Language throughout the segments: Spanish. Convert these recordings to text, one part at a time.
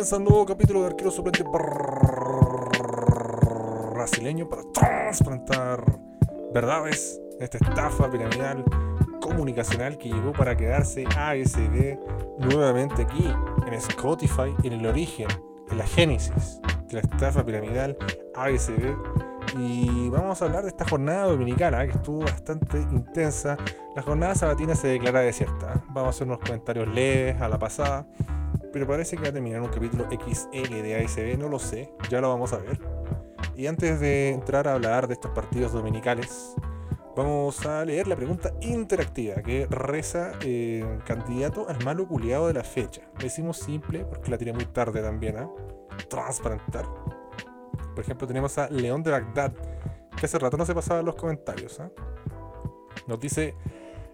Comienza nuevo capítulo de Arquero Suplente brasileño para trasplantar verdades esta estafa piramidal comunicacional que llegó para quedarse ASD nuevamente aquí en Spotify, en el origen, en la génesis de la estafa piramidal ASD. Y vamos a hablar de esta jornada dominicana que estuvo bastante intensa. La jornada sabatina se declara desierta. Vamos a hacer unos comentarios leves a la pasada. Pero parece que va a terminar un capítulo XL de ASB, no lo sé, ya lo vamos a ver. Y antes de entrar a hablar de estos partidos dominicales, vamos a leer la pregunta interactiva que reza eh, candidato al malo culiado de la fecha. Decimos simple porque la tiré muy tarde también, ¿ah? Transparentar. Por ejemplo, tenemos a León de Bagdad, que hace rato no se pasaba en los comentarios. ¿ah? Nos dice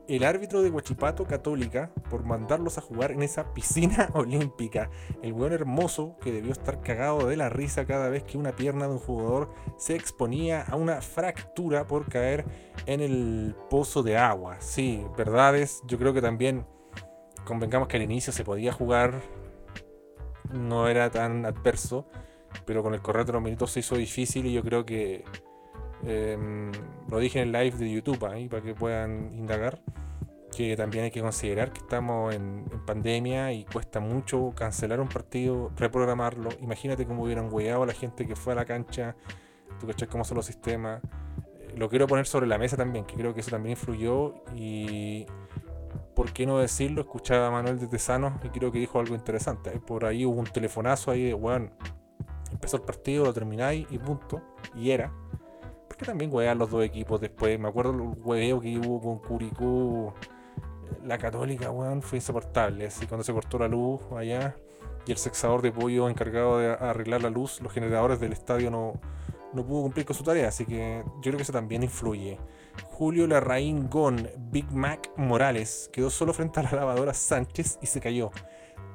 el árbitro de Huachipato Católica por mandarlos a jugar en esa piscina olímpica. El buen hermoso que debió estar cagado de la risa cada vez que una pierna de un jugador se exponía a una fractura por caer en el pozo de agua. Sí, verdades. Yo creo que también convengamos que al inicio se podía jugar, no era tan adverso, pero con el correr de los minutos se hizo difícil y yo creo que Em, lo dije en el live de YouTube ahí para que puedan indagar. Que también hay que considerar que estamos en, pandemia y cuesta mucho cancelar un partido, reprogramarlo. Imagínate cómo hubieran hueado a la gente que fue a la cancha. Tú cachas cómo son los sistemas. Eh, lo quiero poner sobre la mesa también, que creo que eso también influyó. Y por qué no decirlo, escuchaba a Manuel de Tesano y creo que dijo algo interesante. Por ahí hubo un telefonazo ahí de, bueno, empezó el partido, lo termináis y punto. Y era que también huean los dos equipos después. Me acuerdo el hueveo que hubo con Curicú. La católica, weón, fue insoportable. Así cuando se cortó la luz allá y el sexador de pollo encargado de arreglar la luz, los generadores del estadio no, no pudo cumplir con su tarea. Así que yo creo que eso también influye. Julio Larraín Gon, Big Mac Morales, quedó solo frente a la lavadora Sánchez y se cayó.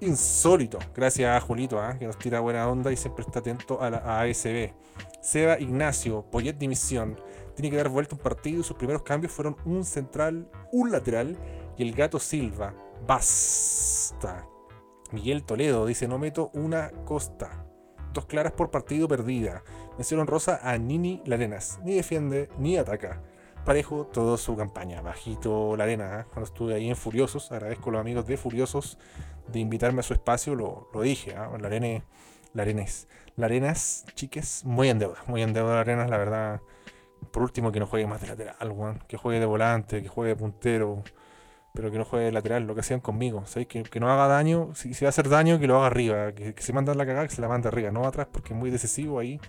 Insólito. Gracias a Julito, ¿ah? que nos tira buena onda y siempre está atento a la ASB. Seba Ignacio, Poyet dimisión. Tiene que dar vuelta un partido y sus primeros cambios fueron un central, un lateral y el gato Silva. Basta. Miguel Toledo dice: No meto una costa. Dos claras por partido perdida. Mención rosa a Nini Larenas. Ni defiende ni ataca. Parejo toda su campaña. Bajito la arena. ¿eh? Cuando estuve ahí en Furiosos, agradezco a los amigos de Furiosos de invitarme a su espacio. Lo, dije. ¿eh? La arena la Arenas. La Arenas, chiques, muy en deuda. Muy en deuda la Arenas, la verdad. Por último, que no juegue más de lateral, Que juegue de volante, que juegue de puntero. Pero que no juegue de lateral, lo que hacían conmigo. Que, que, no haga daño. Si, va a hacer daño, que lo haga arriba. Que, se manda la cagada, que se la manda arriba. No atrás, porque es muy decisivo ahí.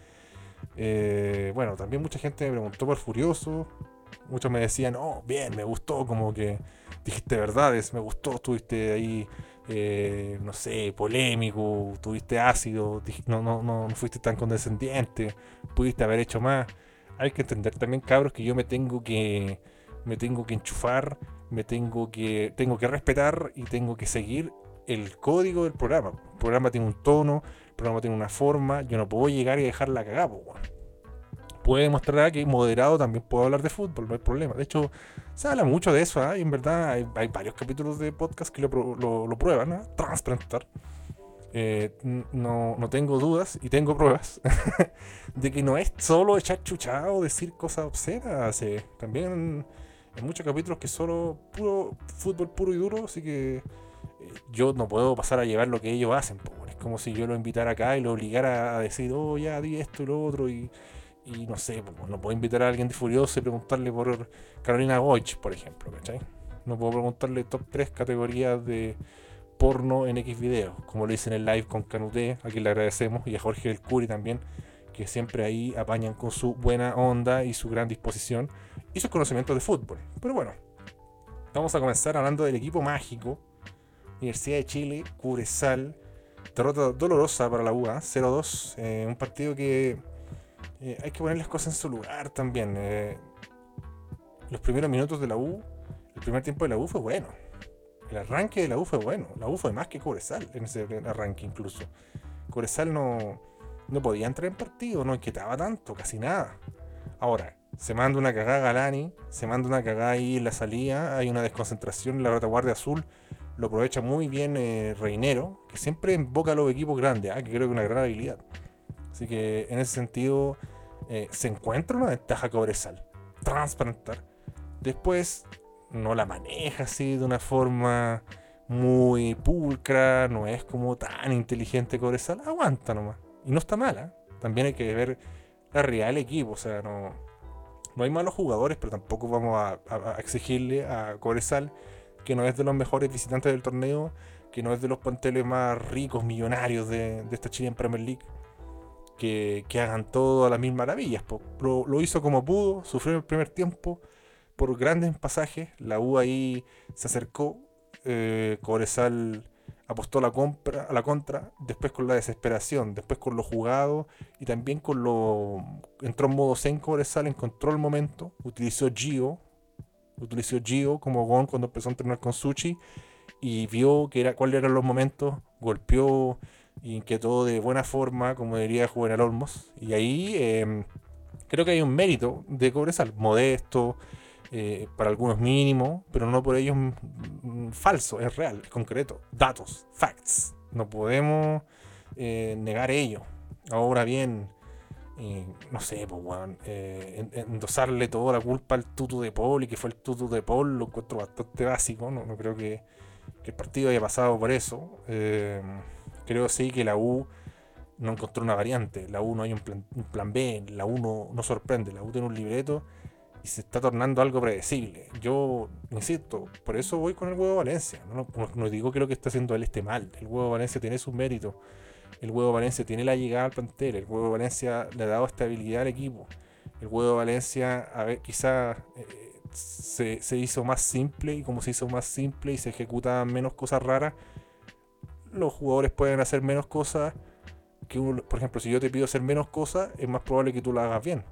Eh, bueno, también mucha gente me preguntó por Furioso. Muchos me decían, oh, bien, me gustó, como que dijiste verdades, me gustó, estuviste ahí eh, no sé, polémico, tuviste ácido, no, no, no, fuiste tan condescendiente, pudiste haber hecho más. Hay que entender también, cabros, que yo me tengo que, me tengo que enchufar, me tengo que, tengo que respetar y tengo que seguir el código del programa. El programa tiene un tono, el programa tiene una forma, yo no puedo llegar y dejarla cagada, puede demostrar que moderado también puedo hablar de fútbol, no hay problema. De hecho, se habla mucho de eso, ¿eh? y en verdad hay, varios capítulos de podcast que lo, prueban, ¿eh? Transplantar. Eh, no, tengo dudas y tengo pruebas de que no es solo echar chuchado, decir cosas obscenas. también hay muchos capítulos que solo puro fútbol puro y duro, así que eh, yo no puedo pasar a llevar lo que ellos hacen. Es como si yo lo invitara acá y lo obligara a decir, oh, ya di esto y lo otro, y y no sé, no puedo invitar a alguien de Furioso y preguntarle por Carolina Goich, por ejemplo, ¿cachai? No puedo preguntarle top 3 categorías de porno en X videos, como lo hice en el live con Canuté, a quien le agradecemos, y a Jorge del Curi también, que siempre ahí apañan con su buena onda y su gran disposición y sus conocimientos de fútbol. Pero bueno, vamos a comenzar hablando del equipo mágico, Universidad de Chile, Curesal, derrota dolorosa para la UA, 0-2, eh, un partido que eh, hay que poner las cosas en su lugar también. Eh, los primeros minutos de la U, el primer tiempo de la U fue bueno. El arranque de la U fue bueno. La U fue más que Cobresal en ese arranque incluso. Cobresal no, no podía entrar en partido, no inquietaba tanto, casi nada. Ahora, se manda una cagada Galani, se manda una cagada ahí en la salida, hay una desconcentración en la retaguardia azul. lo aprovecha muy bien eh, Reinero, que siempre invoca a los equipos grandes, ah, que creo que es una gran habilidad. Así que en ese sentido eh, se encuentra una ventaja Cobresal. Transparentar. Después no la maneja así de una forma muy pulcra, no es como tan inteligente Cobresal, aguanta nomás. Y no está mala. También hay que ver la real equipo, o sea, no, no hay malos jugadores, pero tampoco vamos a, exigirle a Cobresal, que no es de los mejores visitantes del torneo, que no es de los planteles más ricos, millonarios de, esta Chilean Premier League, que, hagan todo a las mil maravillas. Lo, hizo como pudo, sufrió el primer tiempo por grandes pasajes, la U ahí se acercó, eh, Cobresal apostó a la, compra, a la contra, después con la desesperación, después con lo jugado y también con lo... Entró en modo zen Cobresal, encontró el momento, utilizó Gio, utilizó Gio como Gon cuando empezó a entrenar con Suchi y vio que era, cuáles eran los momentos, golpeó inquietó de buena forma, como diría Juvenal Olmos. Y ahí em, creo que hay un mérito de Cobresal, modesto, eh, para algunos mínimo, pero no por ellos falso, es real, es concreto. Datos, facts. No podemos eh, negar ello. Ahora bien, eh, no sé, pues, bueno, endosarle toda la culpa al tutu de Paul y que fue el tutu de Paul lo encuentro bastante básico. No, no creo que, el partido haya pasado por eso. Creo sí que la U no encontró una variante. La U no hay un plan, B. La U no, no sorprende. La U tiene un libreto y se está tornando algo predecible. Yo insisto, por eso voy con el huevo Valencia. No, digo que lo que está haciendo él esté mal. El huevo Valencia tiene sus méritos. El huevo Valencia tiene la llegada al plantel. El huevo Valencia le ha dado estabilidad al equipo. El huevo Valencia, quizás eh, se, hizo más simple y como se hizo más simple y se ejecutan menos cosas raras, los jugadores pueden hacer menos cosas. Que por ejemplo, si yo te pido hacer menos cosas, es más probable que tú lo hagas bien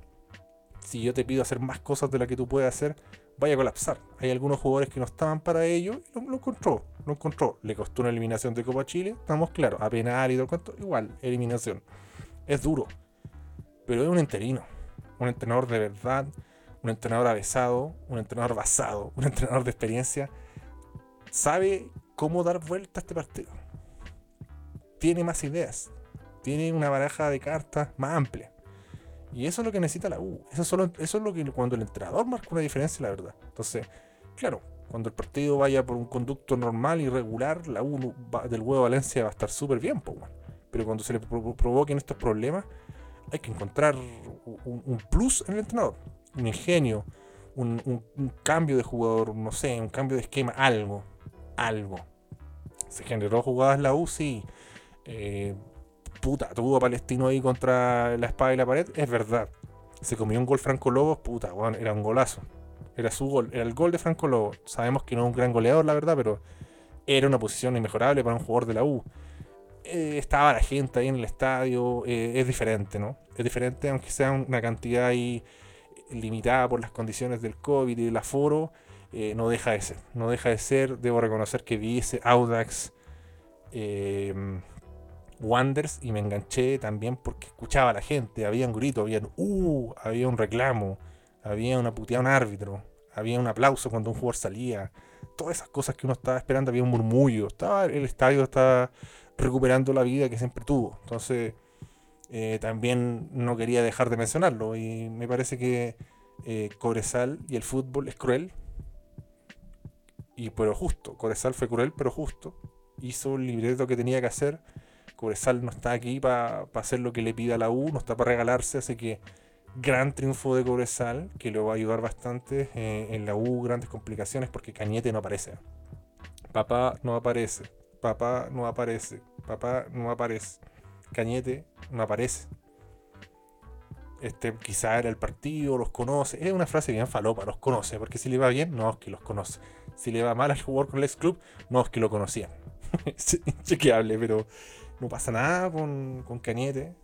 si yo te pido hacer más cosas de las que tú puedes hacer, vaya a colapsar. Hay algunos jugadores que no estaban para ello y lo, encontró, lo encontró. Le costó una eliminación de Copa Chile, estamos claros, a penal y todo el cuento, igual, eliminación. Es duro, pero es un interino, un entrenador de verdad, un entrenador avesado, un entrenador basado, un entrenador de experiencia. Sabe cómo dar vuelta a este partido. Tiene más ideas, tiene una baraja de cartas más amplia. Y eso es lo que necesita la U. Eso, solo, es lo que cuando el entrenador marca una diferencia, la verdad. Entonces, claro, cuando el partido vaya por un conducto normal y regular, la U del huevo Valencia va a estar súper bien, pero cuando se le provoquen estos problemas, hay que encontrar un, plus en el entrenador, un ingenio, un, cambio de jugador, no sé, un cambio de esquema, algo, algo. Se generó jugadas la U, sí. Eh, puta, tuvo a Palestino ahí contra la espada y la pared, es verdad. Se comió un gol Franco Lobos, puta, bueno, era un golazo. Era su gol, era el gol de Franco Lobos. Sabemos que no es un gran goleador, la verdad, pero era una posición inmejorable para un jugador de la U. Eh, estaba la gente ahí en el estadio, eh, es diferente, ¿no? Es diferente, aunque sea una cantidad ahí limitada por las condiciones del COVID y del aforo, eh, no deja de ser. No deja de ser, debo reconocer que vi ese Audax Wonders y me enganché también porque escuchaba a la gente, había un grito, había un uh, había un reclamo, había una puteada un árbitro, había un aplauso cuando un jugador salía, todas esas cosas que uno estaba esperando, había un murmullo, estaba, el estadio estaba recuperando la vida que siempre tuvo. Entonces, eh, también no quería dejar de mencionarlo y me parece que eh, Cobresal y el fútbol es cruel, y pero justo, Cobresal fue cruel pero justo, hizo el libreto que tenía que hacer Cobresal no está aquí para hacer lo que le pida la U, no está para regalarse, así que gran triunfo de Cobresal, que le va a ayudar bastante eh, en la U, grandes complicaciones, porque Cañete no aparece. Papá no aparece, papá no aparece, papá no aparece, Cañete no aparece. Este quizá era el partido, los conoce. Es una frase bien falopa, los conoce, porque si le va bien, no es que los conoce. Si le va mal al jugador con el ex club, no es que lo conocían. Chequeable, pero no pasa nada con, con Cañete.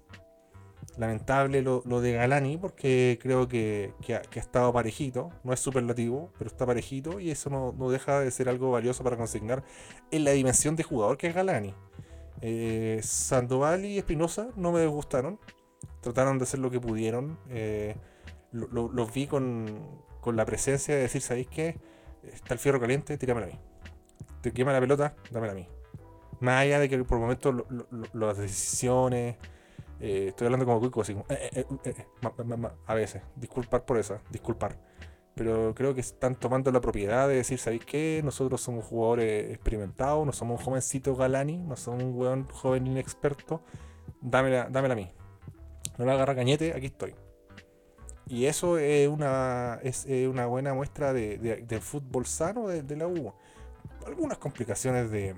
Lamentable lo, de Galani, porque creo que, ha, estado parejito. No es superlativo, pero está parejito. Y eso no, deja de ser algo valioso para consignar en la dimensión de jugador que es Galani. Eh, Sandoval y Espinosa no me gustaron. Trataron de hacer lo que pudieron. Eh, los vi con, con, la presencia de decir: ¿Sabéis qué? Está el fierro caliente, tíramelo a mí te quema la pelota, dámela a mí. Más allá de que por momentos las decisiones, eh, estoy hablando como cuico, a veces, disculpar por eso, disculpar. Pero creo que están tomando la propiedad de decir, ¿sabéis qué? Nosotros somos jugadores experimentados, no somos un jovencito galani, no somos un weón joven inexperto, dámela, dámela a mí. No la agarra cañete, aquí estoy. Y eso es una, es una buena muestra de, fútbol sano de, la U. Algunas complicaciones de,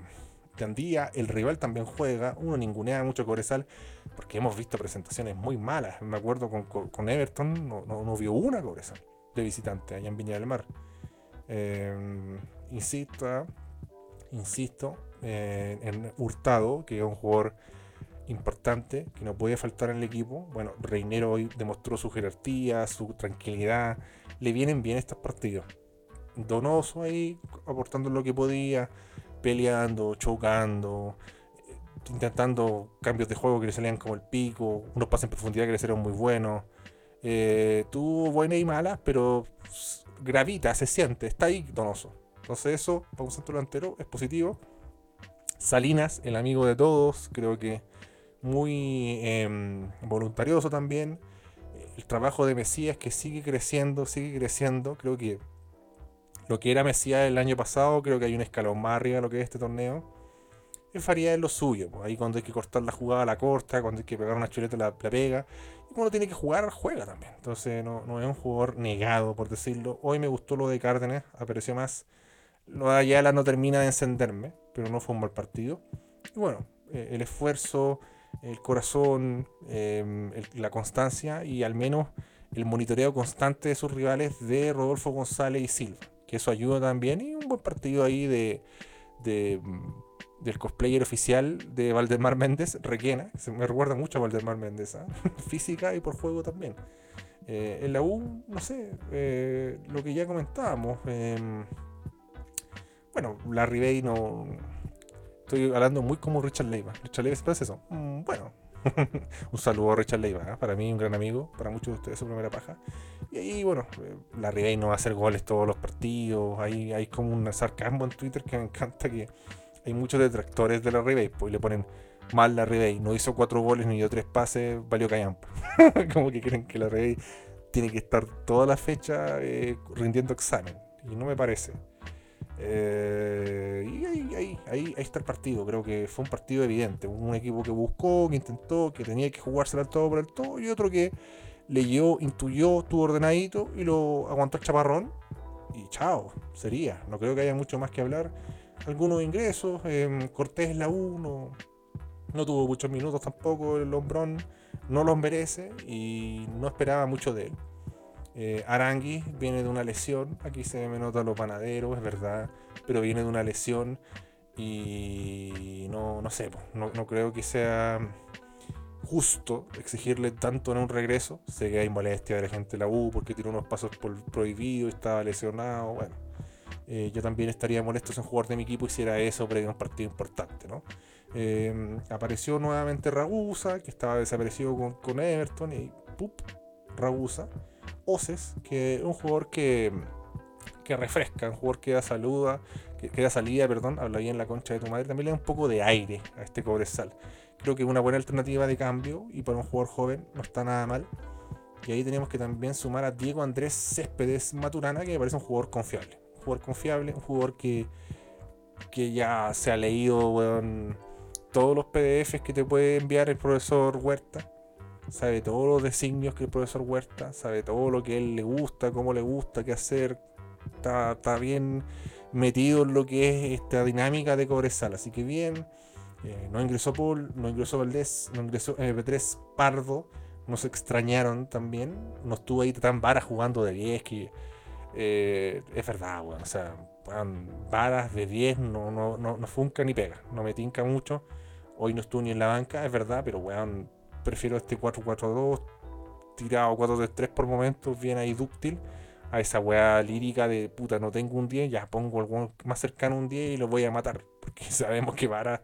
Andía, el rival también juega, uno ningunea mucho Cobresal, porque hemos visto presentaciones muy malas. Me acuerdo con, Everton, no, no, vio una Cobresal de visitante allá en Viña del Mar. Em, insisto, insisto eh, en Hurtado, que es un jugador importante que no puede faltar en el equipo. Bueno, Reinero hoy demostró su jerarquía, su tranquilidad. Le vienen bien estos partidos. Donoso ahí, aportando lo que podía, peleando, chocando, eh, intentando cambios de juego que le salían como el pico, unos pases en profundidad que le salieron muy buenos. Eh, tuvo buenas y malas, pero gravita, se siente, está ahí Donoso. Entonces eso, para un centro delantero, es positivo. Salinas, el amigo de todos, creo que muy em, voluntarioso también. El trabajo de Mesías que sigue creciendo, sigue creciendo. Creo que lo que era Mesías el año pasado, creo que hay un escalón más arriba de lo que es este torneo. Es Faría es lo suyo. Ahí cuando hay que cortar la jugada, la corta. Cuando hay que pegar una chuleta, la, pega. Y cuando tiene que jugar, juega también. Entonces no, no, es un jugador negado, por decirlo. Hoy me gustó lo de Cárdenas, apareció más. Lo de Ayala no termina de encenderme, pero no fue un mal partido. Y bueno, eh, el esfuerzo el corazón, em, la constancia y al menos el monitoreo constante de sus rivales de Rodolfo González y Silva. Que eso ayuda también. Y un buen partido ahí de, mm, del cosplayer oficial de Valdemar Méndez, Requena. Me recuerda mucho a Valdemar Méndez. ¿ah? Física y por juego también. Eh, en la U, no sé, eh, lo que ya comentábamos. Em, bueno, la Ribey no Estoy hablando muy como Richard Leiva. Richard Leiva es eso. Mm, bueno, un saludo a Richard Leiva. ¿eh? Para mí, un gran amigo. Para muchos de ustedes, su primera paja. Y ahí, bueno, eh, la Ribey no va a hacer goles todos los partidos. Hay, como un sarcasmo en Twitter que me encanta que hay muchos detractores de la Ribey. Pues le ponen mal la Ribey. No hizo cuatro goles ni dio tres pases. Valió callampa. como que creen que la Ribey tiene que estar toda la fecha eh, rindiendo examen. Y no me parece. Eh, y ahí, ahí, ahí, está el partido. Creo que fue un partido evidente. Un equipo que buscó, que intentó, que tenía que jugársela al todo por el todo. Y otro que leyó, intuyó, estuvo ordenadito y lo aguantó el chaparrón. Y chao, sería. No creo que haya mucho más que hablar. Algunos ingresos. Eh, Cortés la 1. No tuvo muchos minutos tampoco el hombrón. No los merece y no esperaba mucho de él. Eh, Arangui viene de una lesión, aquí se me nota lo panadero, es verdad, pero viene de una lesión y no, no sé, no, creo que sea justo exigirle tanto en un regreso. Sé que hay molestia de la gente de la U porque tiene unos pasos por prohibidos, estaba lesionado, bueno. Eh, yo también estaría molesto si un jugador de mi equipo hiciera eso pero un partido importante, ¿no? Eh, apareció nuevamente Ragusa, que estaba desaparecido con, con Everton, y ¡pup! Ragusa. Oces, que es un jugador que, que refresca, un jugador que da saluda, que, da salida, perdón, habla bien la concha de tu madre, también le da un poco de aire a este Cobresal. Creo que es una buena alternativa de cambio y para un jugador joven no está nada mal. Y ahí tenemos que también sumar a Diego Andrés Céspedes Maturana, que me parece un jugador confiable. Un jugador confiable, un jugador que, que ya se ha leído todos los PDFs que te puede enviar el profesor Huerta sabe todos los designios que el profesor Huerta, sabe todo lo que a él le gusta, cómo le gusta, qué hacer. Está, bien metido en lo que es esta dinámica de Cobresal. Así que bien, eh, no ingresó Paul, no ingresó Valdés, no ingresó MP3 Pardo. Nos extrañaron también. No estuvo ahí tan vara jugando de 10 que eh, es verdad, bueno, o sea, varas de 10 no, no, no, no funca ni pega, no me tinca mucho. Hoy no estuvo ni en la banca, es verdad, pero weón, prefiero este 4-4-2 tirado 4-3-3 por momentos, bien ahí dúctil, a esa weá lírica de puta, no tengo un 10, ya pongo algo más cercano un 10 y lo voy a matar, porque sabemos que para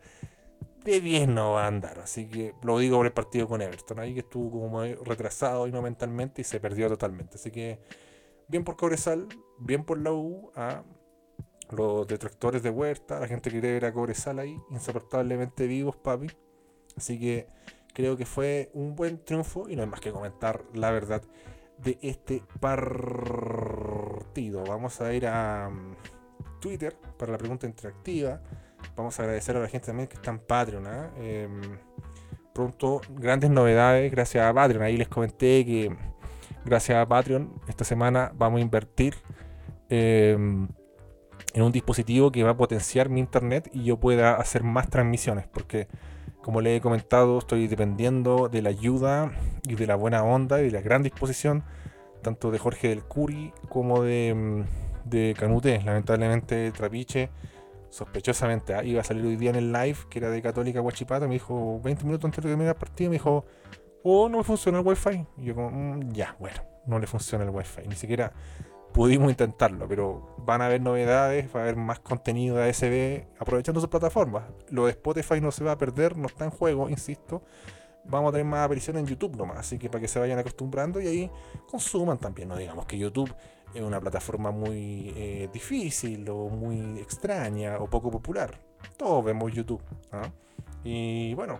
de 10 no va a andar, así que lo digo por el partido con Everton, ahí que estuvo como retrasado y mentalmente y se perdió totalmente, así que bien por Cobresal, bien por la U, a los detractores de Huerta, la gente que quiere ver a Cobresal ahí, insoportablemente vivos, papi. Así que creo que fue un buen triunfo y no hay más que comentar la verdad de este partido. Vamos a ir a mm, Twitter para la pregunta interactiva. Vamos a agradecer a la gente también que está en Patreon. ¿ah? Em, pronto, grandes novedades gracias a Patreon. Ahí les comenté que gracias a Patreon esta semana vamos a invertir em, en un dispositivo que va a potenciar mi internet y yo pueda hacer más transmisiones. Porque, como le he comentado, estoy dependiendo de la ayuda y de la buena onda y de la gran disposición tanto de Jorge del Curi como de, mm, Canute. Lamentablemente, Trapiche sospechosamente ah, iba a salir hoy día en el live que era de Católica Guachipato. Me dijo 20 minutos antes de que terminara el partido. Me dijo, oh, no me funciona el wifi. Y yo, como, mm, ya, bueno, no le funciona el wifi. Ni siquiera pudimos intentarlo, pero van a haber novedades, va a haber más contenido de ASB aprovechando sus plataformas. Lo de Spotify no se va a perder, no está en juego, insisto. Vamos a tener más apariciones en YouTube nomás, así que para que se vayan acostumbrando y ahí consuman también. No digamos que YouTube es una plataforma muy eh, difícil o muy extraña o poco popular. Todos vemos YouTube. ¿ah? Y bueno,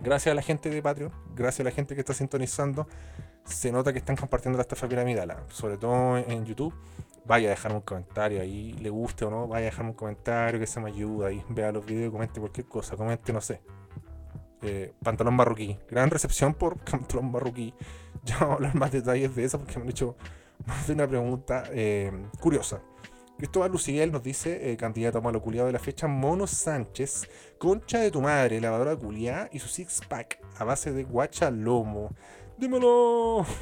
gracias a la gente de Patreon, gracias a la gente que está sintonizando, se nota que están compartiendo la estafa piramidal, ¿ah? sobre todo en YouTube. Vaya a dejar un comentario ahí, le guste o no, vaya a dejar un comentario que se me ayuda ahí, vea los videos, comente cualquier cosa, comente, no sé. Eh, pantalón marroquí. Gran recepción por pantalón marroquí. Ya vamos a hablar más detalles de eso porque me han hecho más de una pregunta eh, curiosa. Cristóbal Luciguel nos dice, eh, candidato a malo culiado de la fecha, Mono Sánchez, concha de tu madre, lavadora culiada y su six pack a base de guacha lomo. ¡Dímelo!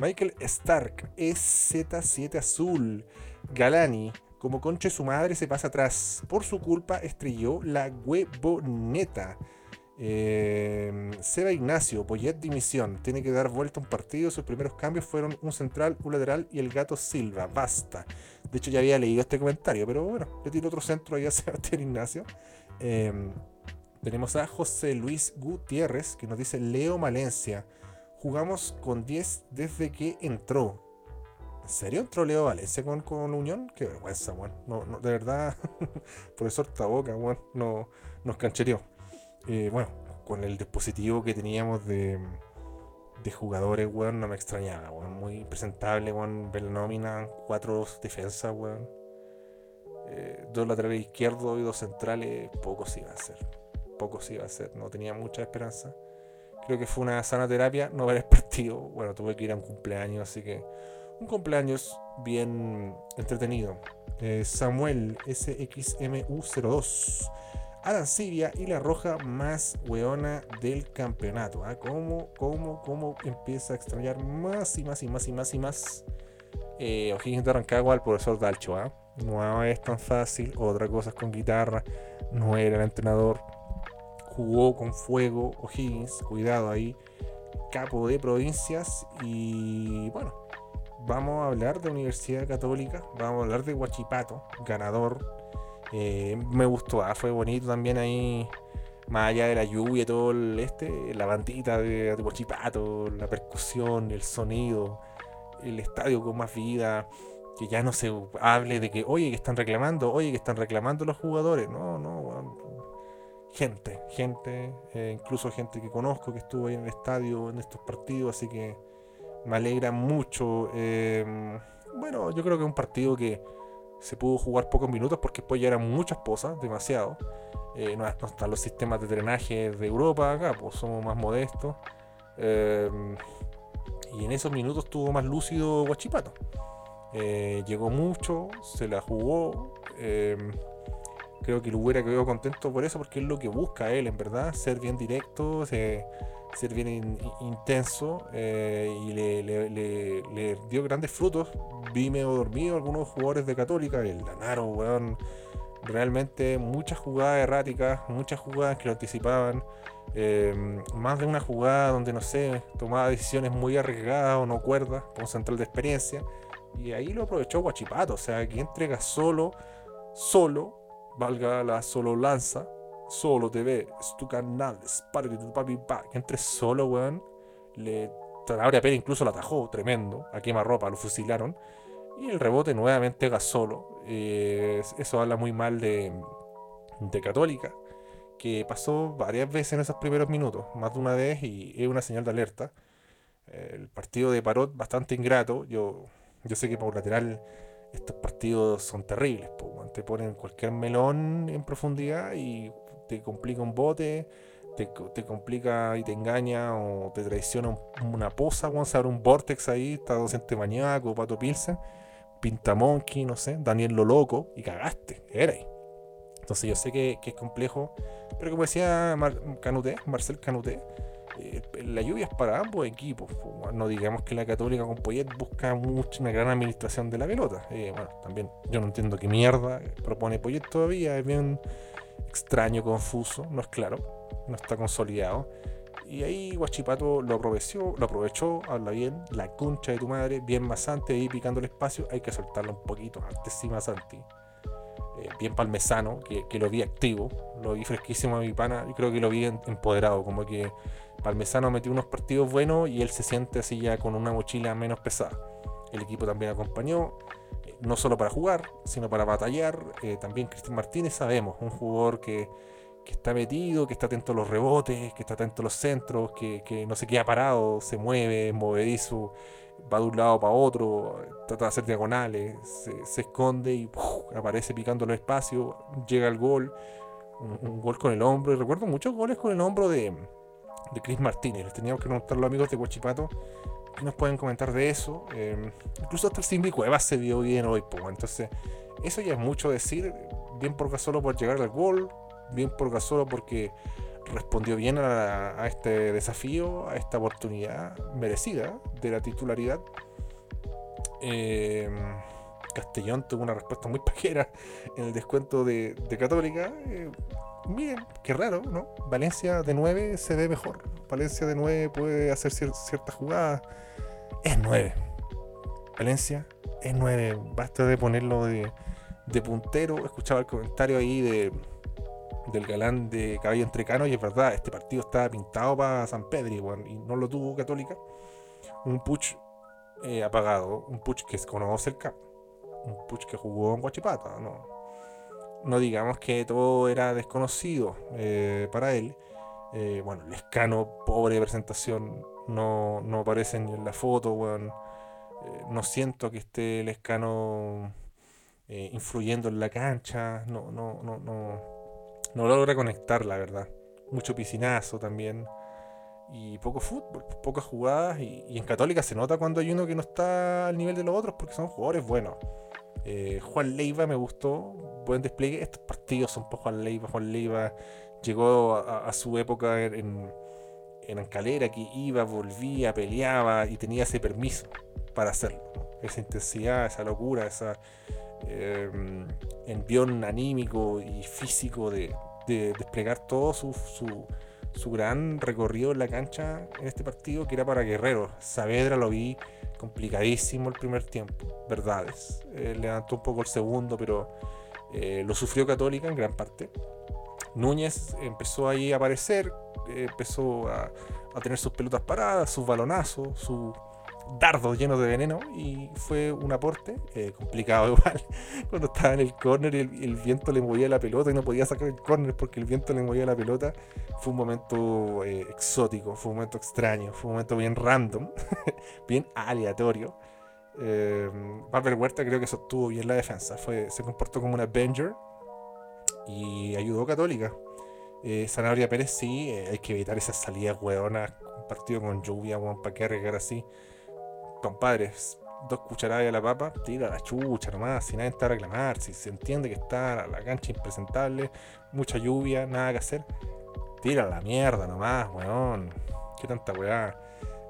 Michael Stark, EZ7 Azul, Galani, como concha su madre se pasa atrás. Por su culpa estrelló la huevoneta. Eh, Seba Ignacio, Poyet dimisión. Tiene que dar vuelta un partido. Sus primeros cambios fueron un central, un lateral y el gato Silva. Basta. De hecho, ya había leído este comentario, pero bueno, le tiro otro centro ahí a Sebastián Ignacio. Em, tenemos a José Luis Gutiérrez que nos dice Leo Valencia. Jugamos con 10 desde que entró. ¿En serio entró Leo Valencia con, con Unión? Qué vergüenza, weón. No, no, de verdad, profesor Taboca, weón, no, nos canchereó. Eh, bueno, con el dispositivo que teníamos de, de jugadores, weón, no me extrañaba, weón. Muy presentable, weón. Ver la cuatro defensas, weón. Eh, dos laterales izquierdos y dos centrales, poco se iba a hacer. Poco se iba a hacer, no tenía mucha esperanza. Creo que fue una sana terapia no ver el partido. Bueno, tuve que ir a un cumpleaños, así que un cumpleaños bien entretenido. Eh, Samuel SXMU02. Alan Siria y la roja más weona del campeonato. ¿ah? ¿Cómo, cómo, cómo empieza a extrañar más y más y más y más y más eh, O'Higgins de Rancagua al profesor Dalcho? ¿ah? No es tan fácil. Otra cosa es con guitarra. No era el entrenador. Jugó con fuego O'Higgins. Cuidado ahí. Capo de provincias. Y bueno, vamos a hablar de Universidad Católica. Vamos a hablar de Huachipato, ganador eh, me gustó, ah, fue bonito también ahí, más allá de la lluvia, todo el este, la bandita de, de la percusión, el sonido, el estadio con más vida, que ya no se hable de que, oye, que están reclamando, oye, que están reclamando los jugadores, no, no, gente, gente, eh, incluso gente que conozco que estuvo ahí en el estadio en estos partidos, así que me alegra mucho. Eh, bueno, yo creo que es un partido que se pudo jugar pocos minutos porque después ya eran muchas posas, demasiado. Eh, no, están los sistemas de drenaje de Europa acá, pues somos más modestos. Y en esos minutos tuvo más lúcido Guachipato. Llegó mucho, se la jugó. Creo que el hubiera quedado contento por eso, porque es lo que busca él, en verdad, ser bien directo, ser bien intenso eh, y le, dio grandes frutos. Vi medio dormido algunos jugadores de Católica, el Lanaro, weón. Realmente muchas jugadas erráticas, muchas jugadas que lo anticipaban. Eh, más de una jugada donde, no sé, tomaba decisiones muy arriesgadas o no cuerdas, como central de experiencia. Y ahí lo aprovechó Guachipato, o sea, que entrega solo, solo, valga la solo lanza, solo TV, es tu canal, es de tu papi, pa. Que entre solo, weón. Le, Sanabria Pérez incluso lo atajó, tremendo. A ropa lo fusilaron. Y el rebote nuevamente Gasolo. Eh, eso habla muy mal de, de Católica, que pasó varias veces en esos primeros minutos, más de una vez, y es una señal de alerta. El partido de Parot bastante ingrato. Yo, yo sé que por lateral estos partidos son terribles. Te ponen cualquier melón en profundidad y te complica un bote, te, complica y te engaña o te traiciona una poza, cuando se abre un vortex ahí, está docente maníaco, Pato Pilsen, Pinta Monkey, no sé, Daniel lo loco, y cagaste, era ahí. Entonces yo sé que, es complejo, pero como decía Canuté, Marcel Canuté, eh, la lluvia es para ambos equipos. No digamos que la Católica con Poyet busca mucho, una gran administración de la pelota. Eh, bueno, también yo no entiendo qué mierda propone Poyet todavía, es bien extraño, confuso, no es claro, no está consolidado. Y ahí Guachipato lo aprovechó, lo aprovechó, habla bien, la concha de tu madre, bien Masante ahí picando el espacio, hay que soltarlo un poquito, antes sí Masanti. Eh, bien Palmesano, que, que, lo vi activo, lo vi fresquísimo a mi pana, y creo que lo vi empoderado, como que Palmesano metió unos partidos buenos y él se siente así ya con una mochila menos pesada. El equipo también acompañó, no solo para jugar, sino para batallar. Eh, también Cristian Martínez sabemos, un jugador que, está metido, que está atento a los rebotes, que está atento a los centros, que, no se queda parado, se mueve, movedizo, va de un lado para otro, trata de hacer diagonales, se, esconde y aparece picando los espacios, llega al gol, un, gol con el hombro. Y recuerdo muchos goles con el hombro de, de Chris Martínez. Les teníamos que preguntar los amigos de Huachipato nos pueden comentar de eso. Em, incluso hasta el Simbi Cuevas se vio bien hoy, pues. Entonces, eso ya es mucho decir. Bien por Gasolo por llegar al gol, bien por Gasolo porque respondió bien a, este desafío, a esta oportunidad merecida de la titularidad. Em, Castellón tuvo una respuesta muy pajera en el descuento de, Católica. Eh, miren, qué raro, ¿no? Valencia de 9 se ve mejor. Valencia de 9 puede hacer ciertas jugadas. Es 9. Valencia es 9. Basta de ponerlo de, puntero. Escuchaba el comentario ahí de, del galán de Caballo Entrecano y es verdad, este partido estaba pintado para San Pedro y no lo tuvo Católica. Un puch eh, apagado, un puch que conoce el campo, un puch que jugó en Guachipata, no, no digamos que todo era desconocido eh, para él. Eh, bueno, Lescano, pobre presentación, no, no aparece ni en la foto, bueno, eh, no siento que esté Lescano influyendo en la cancha, no, no, no, no, no logra conectar, la verdad. Mucho piscinazo también. Y poco fútbol, pocas jugadas. Y, en Católica se nota cuando hay uno que no está al nivel de los otros porque son jugadores buenos. Eh, Juan Leiva me gustó, buen despliegue. Estos partidos son por Juan Leiva. Juan Leiva llegó a, su época en, en Ancalera que iba, volvía, peleaba y tenía ese permiso para hacerlo. Esa intensidad, esa locura, ese eh, envión anímico y físico de, desplegar todo su, gran recorrido en la cancha en este partido que era para Guerrero. Saavedra lo vi complicadísimo el primer tiempo, verdades. Eh, levantó un poco el segundo, pero eh, lo sufrió Católica en gran parte. Núñez empezó ahí a aparecer, eh, empezó a, a, tener sus pelotas paradas, sus balonazos, su dardos llenos de veneno y fue un aporte eh, complicado igual. Cuando estaba en el corner y el, viento le movía la pelota y no podía sacar el corner porque el viento le movía la pelota fue un momento eh, exótico fue un momento extraño fue un momento bien random bien aleatorio. Eh, Huerta creo que sostuvo bien la defensa fue, se comportó como un Avenger y ayudó Católica. Eh, Pérez sí, hay que evitar esas salidas hueonas partido con lluvia, para que arriesgar así compadres, dos cucharadas de la papa, tira la chucha nomás, sin nadie está a reclamar, si se entiende que está la cancha impresentable, mucha lluvia, nada que hacer, tira la mierda nomás, weón, qué tanta weá.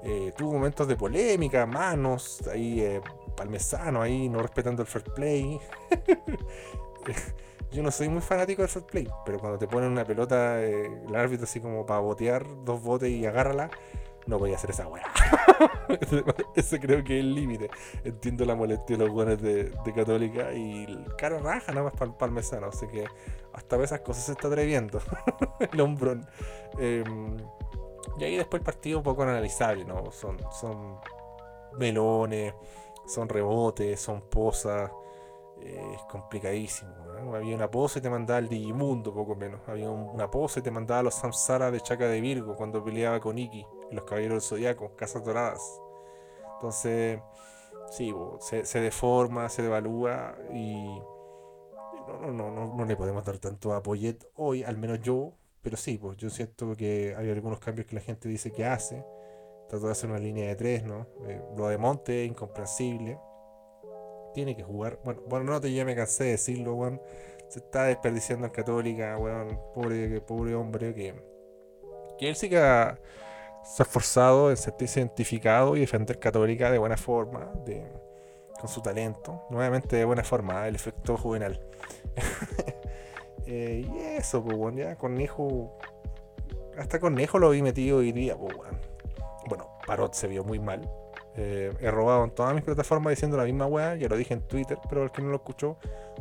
Eh, tuvo momentos de polémica, manos, ahí eh, palmesano, ahí no respetando el fair play. Yo no soy muy fanático del fair play, pero cuando te ponen una pelota, eh, el árbitro así como para botear dos botes y agárrala, no voy a hacer esa weá. Ese creo que es el límite. Entiendo la molestia de los buenos de, Católica y el cara raja nada más para el parmesano. Así que hasta esas cosas se está atreviendo. el hombrón. Em, y ahí después el partido un poco analizable, ¿no? Son, son melones. son rebotes, son posas. Eh, es complicadísimo. Había una pose y te mandaba el Digimundo, poco menos. Había una pose y te mandaba los Samsara de Chaca de Virgo cuando peleaba con Iki los Caballeros del Zodiaco, Casas Doradas. Entonces, sí, se, deforma, se devalúa y no, no, no, no, le podemos dar tanto a Poyet hoy, al menos yo, pero sí, pues yo siento que hay algunos cambios que la gente dice que hace. Trato de hacer una línea de tres, ¿no? Eh, lo de Monte, incomprensible tiene que jugar. Bueno, bueno no te ya me cansé de decirlo, weón. Se está desperdiciando en Católica, weón. Pobre, pobre hombre que. Que él sí que se ha esforzado en sentirse identificado y defender Católica de buena forma, de, con su talento. Nuevamente de buena forma, el efecto juvenal. Eh, y eso, pues, weón, ya Conejo. Hasta Conejo lo vi metido hoy día, pues, weón. Bueno, Parot se vio muy mal eh, he robado en todas mis plataformas diciendo la misma weá, ya lo dije en Twitter, pero el que no lo escuchó,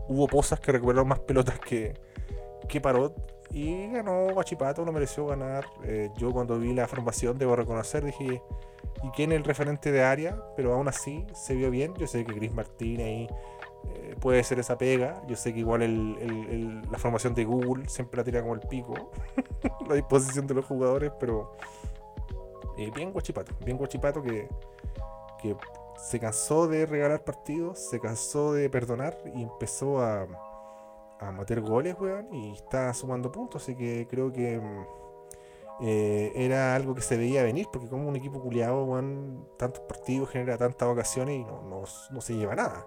hubo posas que recuperaron más pelotas que, que Parot y ganó Guachipato, lo mereció ganar. Eh, yo cuando vi la formación, debo reconocer, dije, ¿y quién es el referente de área? Pero aún así se vio bien. Yo sé que Chris Martín ahí eh, puede ser esa pega. Yo sé que igual la formación de Google siempre la tira como el pico, la disposición de los jugadores, pero bien Guachipato, bien Guachipato que se cansó de regalar partidos, se cansó de perdonar y empezó a, a meter goles, weón, y está sumando puntos, así que creo que mm, eh, era algo que se veía venir, porque como un equipo culiado, weón, tantos partidos genera tantas ocasiones y no, no, se lleva nada.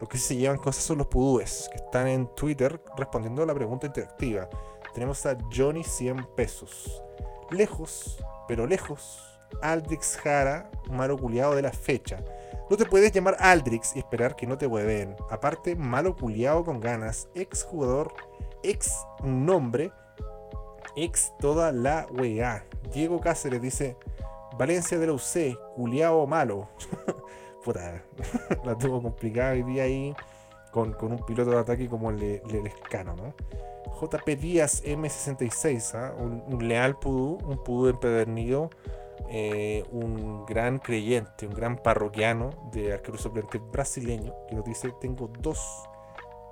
Los que sí se llevan cosas son los pudúes, que están en Twitter respondiendo a la pregunta interactiva. Tenemos a Johnny 100 pesos. Lejos, pero lejos Aldrix Jara, malo culiado de la fecha. No te puedes llamar Aldrix y esperar que no te hueven. Aparte, malo culiado con ganas, ex jugador, ex nombre, ex toda la weá. Diego Cáceres dice: Valencia de la UC, culiado malo. Puta, la tuvo complicada hoy día ahí con, un piloto de ataque como el, el, escano, ¿no? JP Díaz M66, ¿ah? un, un, leal pudú, un pudú empedernido eh, un gran creyente, un gran parroquiano de arquero suplente brasileño, que nos dice, tengo dos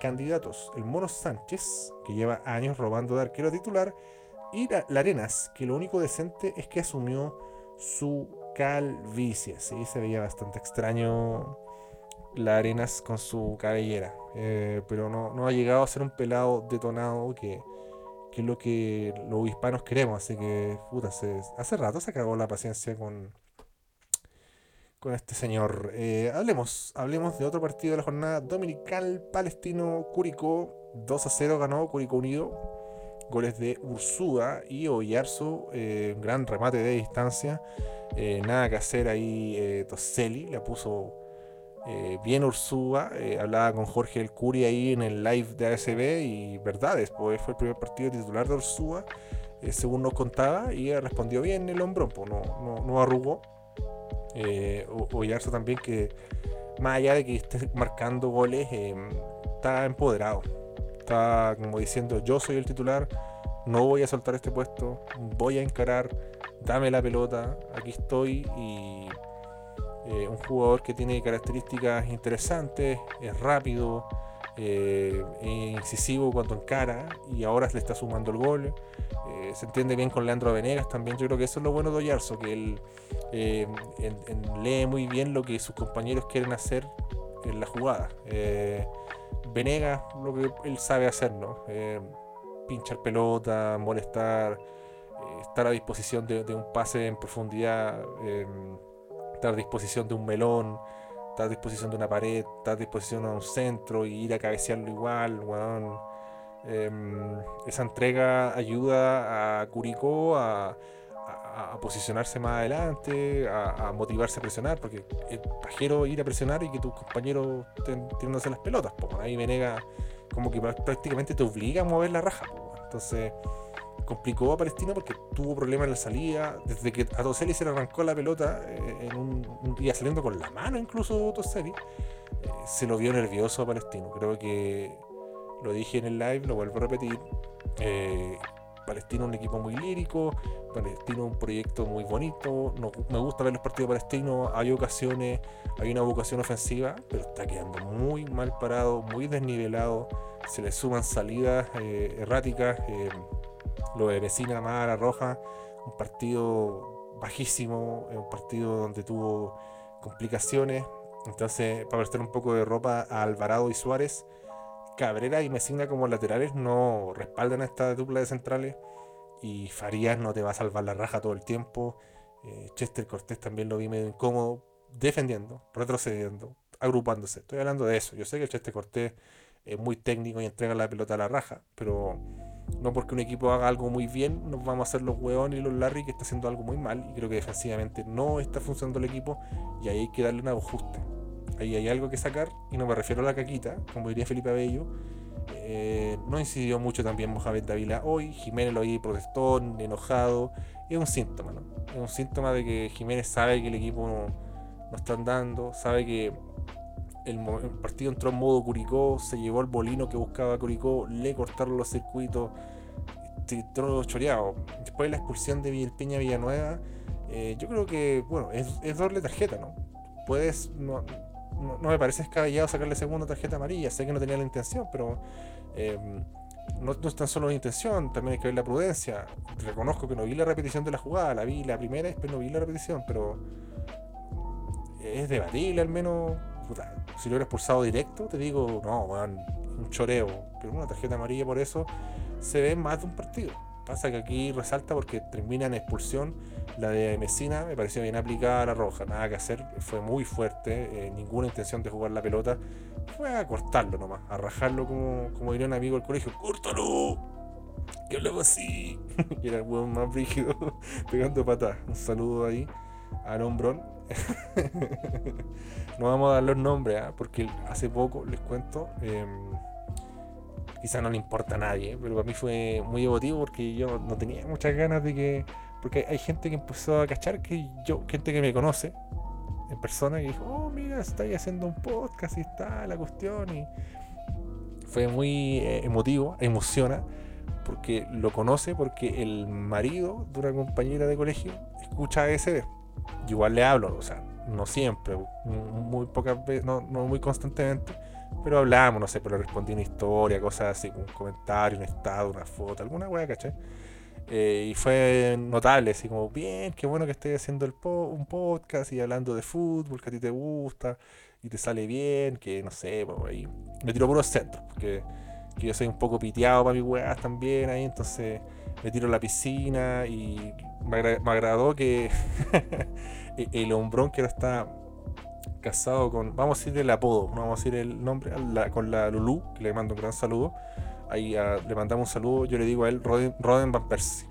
candidatos, el Mono Sánchez, que lleva años robando de arquero titular, y la, Arenas, que lo único decente es que asumió su calvicie. Sí, se veía bastante extraño la Arenas con su cabellera, eh, pero no, no ha llegado a ser un pelado detonado que que es lo que los hispanos queremos. Así que, puta, hace rato se acabó la paciencia con, con este señor. Eh, hablemos, hablemos de otro partido de la jornada dominical palestino Curicó 2 a 0 ganó Curicó Unido. Goles de Ursúa y Oyarzo, eh, gran remate de distancia. Eh, nada que hacer ahí, Toselli la puso eh, bien Ursúa, eh, hablaba con Jorge El Curi ahí en el live de ASB y verdades, pues fue el primer partido titular de Ursúa, eh, según nos contaba, y respondió bien el hombro, pues no, no, no arrugó. También que, más allá de que esté marcando goles, está empoderado, está como diciendo yo soy el titular, no voy a soltar este puesto, voy a encarar, dame la pelota, aquí estoy y eh, un jugador que tiene características interesantes, es rápido, eh, incisivo cuando encara y ahora le está sumando el gol. Eh, se entiende bien con Leandro Venegas también. Yo creo que eso es lo bueno de Oyarzo, que él lee muy bien lo que sus compañeros quieren hacer en la jugada. Venegas, lo que él sabe hacer, ¿no? pinchar pelota, molestar, estar a disposición de, un pase en profundidad estar a disposición de un melón, estar a disposición de una pared, estar a disposición de un centro y ir a cabecearlo igual, em, esa entrega ayuda a Curicó a, posicionarse más adelante, a, motivarse a presionar, porque es pajero ir a presionar y que tus compañeros estén tirándose las pelotas. Ahí Venega como que prácticamente te obliga a mover la raja. Entonces complicó a Palestina porque tuvo problemas en la salida. Desde que a Toseli se le arrancó la pelota, eh, en un, día saliendo con la mano incluso Toseli, eh, se lo vio nervioso a Palestino. Creo que lo dije en el live, lo vuelvo a repetir. Eh, Palestino es un equipo muy lírico, Palestino es un proyecto muy bonito, no, me gusta ver los partidos palestinos, hay ocasiones, hay una vocación ofensiva, pero está quedando muy mal parado, muy desnivelado, se le suman salidas eh, erráticas, eh, lo de Vecina Mara Roja, un partido bajísimo, un partido donde tuvo complicaciones, entonces para prestar un poco de ropa a Alvarado y Suárez, Cabrera y Mesina como laterales no respaldan a esta dupla de centrales y Farías no te va a salvar la raja todo el tiempo. Eh, Chester Cortés también lo vi medio incómodo, defendiendo, retrocediendo, agrupándose. Estoy hablando de eso. Yo sé que Chester Cortés es muy técnico y entrega la pelota a la raja, pero no porque un equipo haga algo muy bien, nos vamos a hacer los hueones y los Larry que está haciendo algo muy mal. Y creo que defensivamente no está funcionando el equipo y ahí hay que darle un ajuste ahí hay algo que sacar, y no me refiero a la caquita, como diría Felipe Abello. Eh, no incidió mucho también Mohamed Davila hoy, Jiménez lo vi protestón, enojado, es un síntoma, ¿no? Es un síntoma de que Jiménez sabe que el equipo no, no está andando, sabe que el, partido entró en modo Curicó, se llevó el bolino que buscaba Curicó, le cortaron los circuitos, entró choreado. Después de la expulsión de Vilpeña Villanueva, eh, yo creo que, bueno, es, es doble tarjeta, ¿no? Puedes, no, no, me parece escabellado sacarle segunda tarjeta amarilla. Sé que no tenía la intención, pero eh, no, es tan solo la intención, también hay que ver la prudencia. Reconozco que no vi la repetición de la jugada, la vi la primera y después no vi la repetición, pero es debatible al menos. Si lo hubiera expulsado directo, te digo, no, un choreo. Pero una tarjeta amarilla por eso se ve más de un partido. Pasa que aquí resalta porque termina en expulsión. La de Mesina me pareció bien aplicada a la roja, nada que hacer, fue muy fuerte, eh, ninguna intención de jugar la pelota. Fue a cortarlo nomás, a rajarlo como, como diría un amigo del colegio: ¡Córtalo! Que hablaba así. y era el hueón más rígido, pegando patas. Un saludo ahí al hombrón. no vamos a dar los nombres, ¿ah? porque hace poco, les cuento. Em, quizá no le importa a nadie, pero para mí fue muy emotivo porque yo no tenía muchas ganas de que. Porque hay gente que empezó a cachar que yo, gente que me conoce en persona, y dijo, oh, mira, estáis haciendo un podcast y está la cuestión. Y fue muy eh, emotivo, emociona, porque lo conoce, porque el marido de una compañera de colegio escucha ASB. Igual le hablo, o sea, no siempre, muy pocas veces, no, no muy constantemente pero hablábamos, no sé, pero respondí una historia, cosas así, un comentario, un estado, una foto, alguna weá, ¿cachai? Eh, y fue notable, así como, bien, qué bueno que estés haciendo el un podcast y hablando de fútbol, que a ti te gusta y te sale bien, que no sé, pues ahí. Me tiro puros centros, porque yo soy un poco piteado para mis weas también ahí, entonces me tiro a la piscina y me, agradó que el hombrón que no está casado con, vamos a decir el apodo, no vamos a decir el nombre, con la Lulu, que le mando un gran saludo. Ahí ah, le mandamos un saludo, yo le digo a él Roden, Van Persie.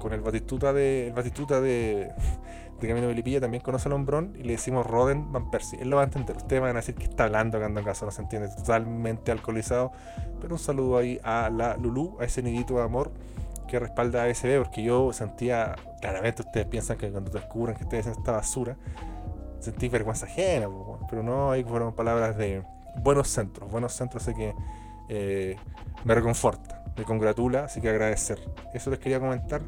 Con el Batistuta de, el Batistuta de, de Camino de Lipilla también conoce al hombrón y le decimos Roden Van Persie. Él lo va a entender. Ustedes van a decir que está hablando cuando en caso no se entiende, totalmente alcoholizado. Pero un saludo ahí a la Lulu, a ese nidito de amor respalda a porque yo sentía, claramente ustedes piensan que cuando te descubren que ustedes hacen esta basura, sentí vergüenza ajena, pero no, ahí fueron palabras de buenos centros, buenos centros, así que eh, me reconforta, me congratula, así que agradecer. Eso les quería comentar.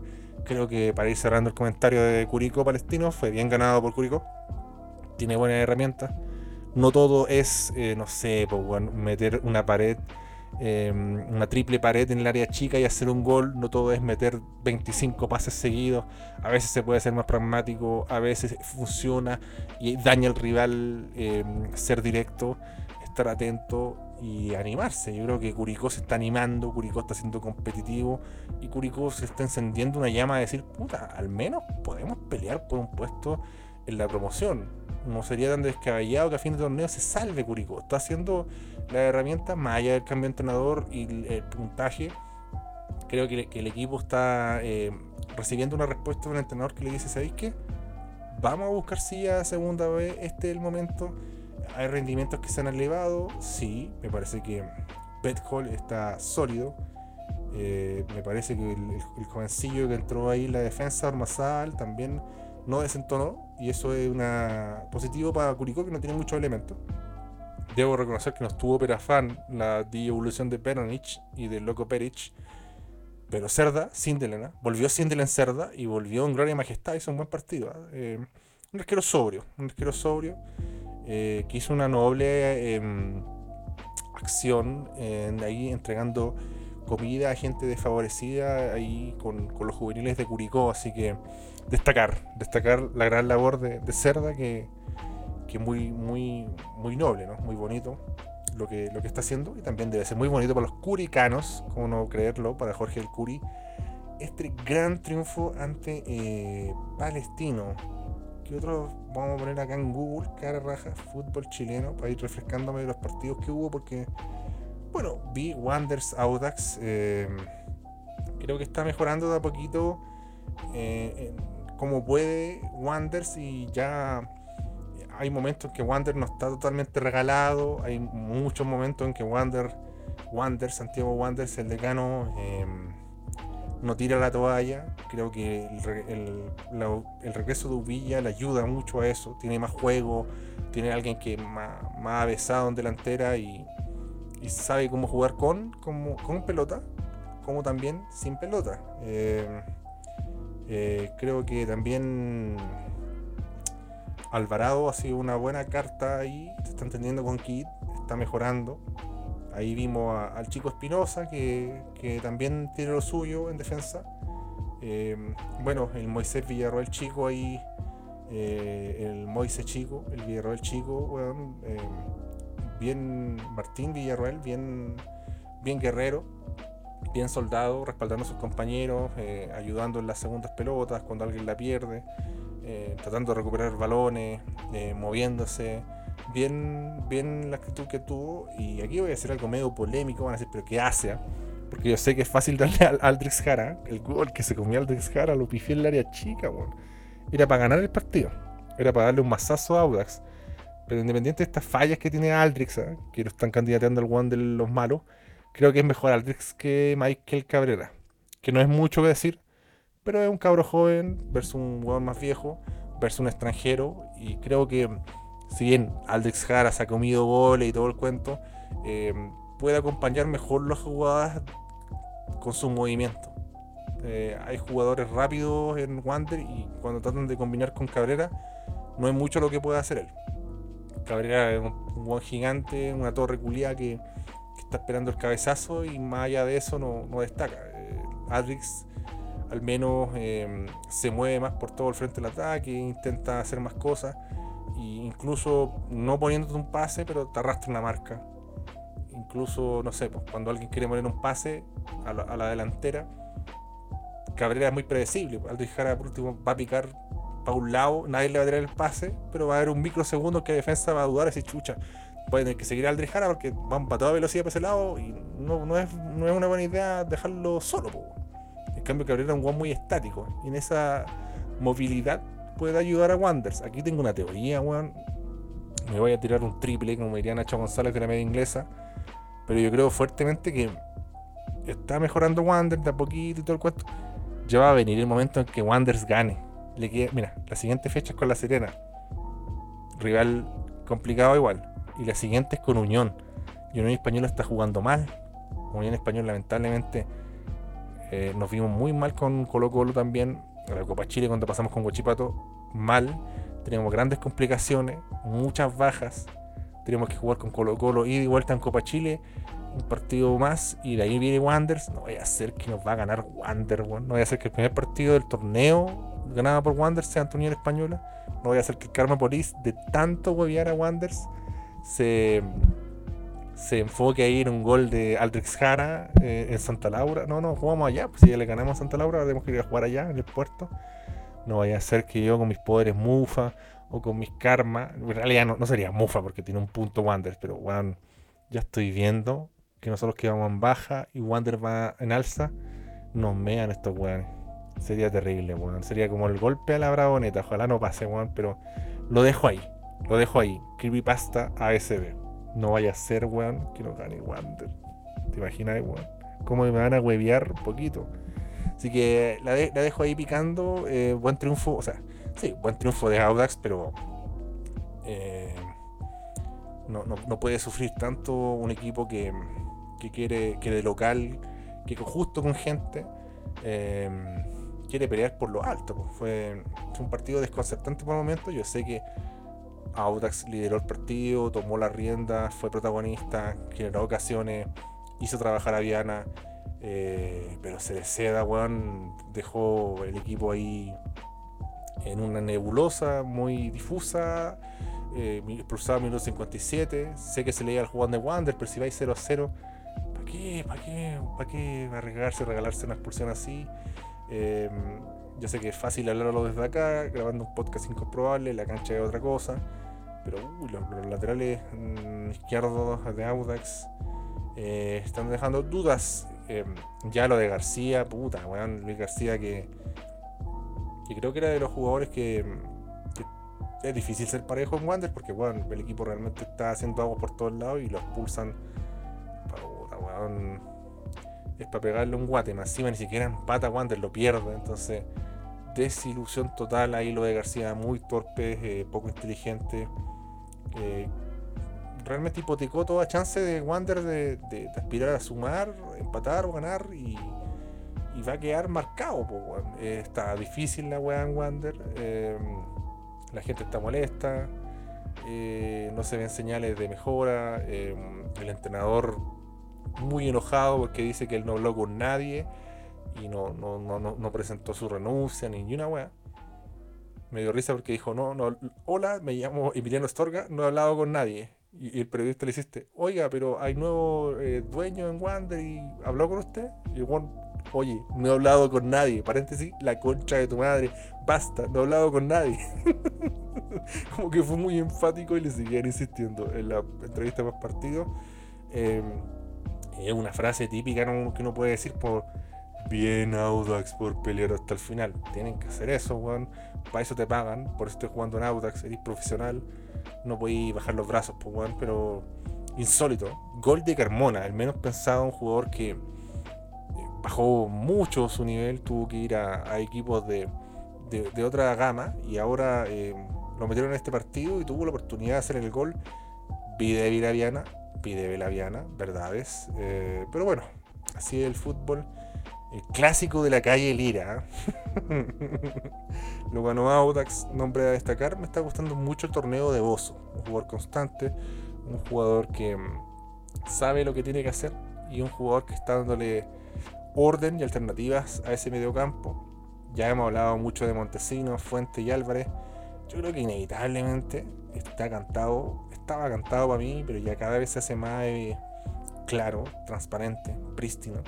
Creo que para ir cerrando el comentario de Curicó Palestino, fue bien ganado por Curicó, tiene buenas herramientas. No todo es, eh, no sé, meter una pared Em, una triple pared en el área chica y hacer un gol. No todo es meter 25 pases seguidos. A veces se puede ser más pragmático, a veces funciona y daña al rival em, ser directo, estar atento y animarse. Yo creo que Curicó se está animando, Curicó está siendo competitivo y Curicó se está encendiendo una llama de decir, puta, al menos podemos pelear por un puesto en la promoción. No sería tan descabellado que a fin de torneo se salve Curicó. Está haciendo la herramienta, más allá del cambio de entrenador y el, puntaje. Creo que, el equipo está eh, recibiendo una respuesta de un entrenador que le dice: ¿Sabéis qué? Vamos a buscar si ya segunda vez este es el momento. Hay rendimientos que se han elevado. Sí, me parece que Hall está sólido. Eh, me parece que el, jovencillo que entró ahí la defensa, Ormazal, también no desentonó y eso es una positivo para Curicó que no tiene muchos elementos. Debo reconocer que no estuvo Perafán la evolución de Peronich y de Loco Perich. Pero Cerda, Sindelena, volvió Sindelen Cerda y volvió en Gloria y Majestad, hizo un buen partido. ¿ah? Eh, un arquero sobrio, un arquero sobrio, eh, que hizo una noble em, acción en, ahí entregando comida a gente desfavorecida ahí con, los juveniles de Curicó, así que destacar, destacar la gran labor de, Cerda que, que muy, muy, muy noble, ¿no? muy bonito lo que, lo que está haciendo y también debe ser muy bonito para los curicanos, como no creerlo, para Jorge el Curi, este gran triunfo ante eh, Palestino. que otros vamos a poner acá en Google? Cara raja, fútbol chileno, para ir refrescándome de los partidos que hubo, porque, bueno, vi Wanders Audax, eh, creo que está mejorando de a poquito eh, como puede Wanders y ya hay momentos en que Wander no está totalmente regalado, hay muchos momentos en que Wander, Wander Santiago Wander, el decano, em, no tira la toalla. Creo que el, regreso de Uvilla le ayuda mucho a eso. Tiene más juego, tiene alguien que más, más avesado en delantera y, sabe cómo jugar con, con pelota, como también sin pelota. Em, eh, creo que también Alvarado ha sido una buena carta ahí, se está entendiendo con Kid, está mejorando. Ahí vimos al chico Espinosa, que, también tiene lo suyo en defensa. Em, bueno, el Moisés Villarroel chico ahí, eh, el Moisés chico, el Villarroel chico, em, bien Martín Villarroel, bien, bien guerrero, bien soldado, respaldando a sus compañeros, eh, ayudando en las segundas pelotas cuando alguien la pierde. Eh, tratando de recuperar balones, eh, moviéndose. Bien, bien la actitud que tuvo. Y aquí voy a hacer algo medio polémico. Van a decir, pero ¿qué hace? Ah? Porque yo sé que es fácil darle al Aldrix Jara. El gol que se comió Aldrix Jara lo pifió en el área chica, Era para ganar el partido. Era para darle un mazazo a Audax. Pero independiente de estas fallas que tiene Aldrix, ¿ah? que lo están candidateando al one de los malos, creo que es mejor Aldrix que Michael Cabrera. Que no es mucho que decir, pero es un cabro joven versus un hueón más viejo, versus un extranjero. Y creo que, si bien Aldrix Jara se ha comido goles y todo el cuento, eh, puede acompañar mejor las jugadas con su movimiento. Eh, hay jugadores rápidos en Wander y cuando tratan de combinar con Cabrera, no es mucho lo que puede hacer él. Cabrera es un buen gigante, una torre culiada que, está esperando el cabezazo y más allá de eso no, destaca. Eh, Aldrix al menos em, se mueve más por todo el frente del ataque, intenta hacer más cosas, e incluso no poniéndote un pase, pero te arrastra una marca. Incluso, no sé, pues, cuando alguien quiere poner un pase a la, delantera, Cabrera es muy predecible. Aldrich Jara, por último, va a picar para un lado, nadie le va a tirar el pase, pero va a haber un microsegundo que la defensa va a dudar y chucha. Puede tener que seguir a Aldrich Jara porque van para toda velocidad para ese lado y no, es, una buena idea dejarlo solo. En cambio, Cabrera es un guan muy estático. Y en esa movilidad puede ayudar a Wanders. Aquí tengo una teoría, weón. Me voy a tirar un triple, como diría Nacho González de la media inglesa. Pero yo creo fuertemente que está mejorando Wanders de a poquito y todo el cuento. Ya va a venir el momento en que Wanders gane. Mira, la siguiente fecha es con La Serena. Rival complicado igual. Y la siguiente es con Unión. Y Unión Español está jugando mal. Unión Español lamentablemente eh, nos vimos muy mal con Colo Colo también. En la Copa Chile cuando pasamos con Guachipato, mal. Teníamos grandes complicaciones, muchas bajas. Teníamos que jugar con Colo Colo y de vuelta en Copa Chile. Un partido más y de ahí viene Wanders. No vaya a ser que nos va a ganar Wander. No vaya a ser que el primer partido del torneo ganado por Wanders sea Antonio Española. No vaya a ser que el Karma de tanto huevear a Wanders se se enfoque ahí en un gol de Aldrix Jara eh, en Santa Laura. No, no, jugamos allá. Pues si ya le ganamos a Santa Laura, tenemos que ir a jugar allá, en el puerto. No vaya a ser que yo con mis poderes mufa o con mis karma. En realidad no, sería mufa porque tiene un punto Wander, pero bueno, ya estoy viendo que nosotros que vamos en baja y Wander va en alza. Nos mean estos weones. Sería terrible, weón. Sería como el golpe a la bravoneta. Ojalá no pase, weón, pero lo dejo ahí. Lo dejo ahí. Creepypasta ASB. No vaya a ser, weón, que no gane Wander. ¿Te imaginas, weón? ¿Cómo me van a huevear un poquito? Así que la, dejo ahí picando. Eh, buen triunfo, o sea, sí, buen triunfo de Audax, pero eh, no, puede sufrir tanto un equipo que, quiere, que de local, que justo con gente, em, quiere pelear por lo alto. pues. Fue, fue un partido desconcertante por el momento. Yo sé que Audax lideró el partido, tomó la rienda, fue protagonista, generó ocasiones, hizo trabajar a Viana, eh, pero se weón, dejó el equipo ahí en una nebulosa muy difusa, eh, expulsado a minuto 57, sé que se leía al jugador de Wander, pero si vais 0 a 0, ¿para qué? ¿Para qué? ¿Para qué arriesgarse, regalarse una expulsión así? Eh, yo sé que es fácil hablarlo desde acá, grabando un podcast incomprobable, la cancha es otra cosa. Pero uy, los, laterales mm, izquierdos de Audax eh, están dejando dudas. Eh, ya lo de García, puta, weón, Luis García que, que creo que era de los jugadores que, que es difícil ser parejo en Wander porque bueno, el equipo realmente está haciendo agua por todos lados y lo expulsan. Puta, weón, es para pegarle un guate, más encima ni siquiera empata Wander, lo pierde, entonces desilusión total ahí lo de García, muy torpe, eh, poco inteligente. Eh, realmente hipotecó toda chance de Wander de, aspirar a sumar, empatar o ganar y, va a quedar marcado. Eh, está difícil la weá en Wander, eh, la gente está molesta, no se ven señales de mejora, el entrenador muy enojado porque dice que él no habló con nadie y no, presentó su renuncia ni una weá. Me dio risa porque dijo, no, no, hola, me llamo Emiliano Estorga, no he hablado con nadie. Y, el periodista le hiciste, oiga, pero hay nuevo eh, dueño en Wander y habló con usted. Y weón, oye, no he hablado con nadie. Paréntesis, la concha de tu madre. Basta, no he hablado con nadie. Como que fue muy enfático y le seguían insistiendo en la entrevista más partido. Eh, es una frase típica que uno puede decir por bien Audax por pelear hasta el final. Tienen que hacer eso, weón. Para eso te pagan, por eso estoy jugando en Audax, eres profesional. No podéis bajar los brazos, pues, weón, pero insólito. Gol de Carmona, el menos pensado, un jugador que eh, bajó mucho su nivel, tuvo que ir a, equipos de, de- de otra gama y ahora eh, lo metieron en este partido y tuvo la oportunidad de hacer el gol. Pide Vilaviana, pide Vilaviana, verdades. Eh, pero bueno, así es el fútbol. El clásico de la calle Lira. ¿eh? Lo ganó Audax, nombre a destacar. Me está gustando mucho el torneo de Bozo. Un jugador constante, un jugador que mm, sabe lo que tiene que hacer y un jugador que está dándole orden y alternativas a ese mediocampo. Ya hemos hablado mucho de Montesinos, Fuente y Álvarez. Yo creo que inevitablemente está cantado, estaba cantado para mí, pero ya cada vez se hace más eh, claro, transparente, prístino,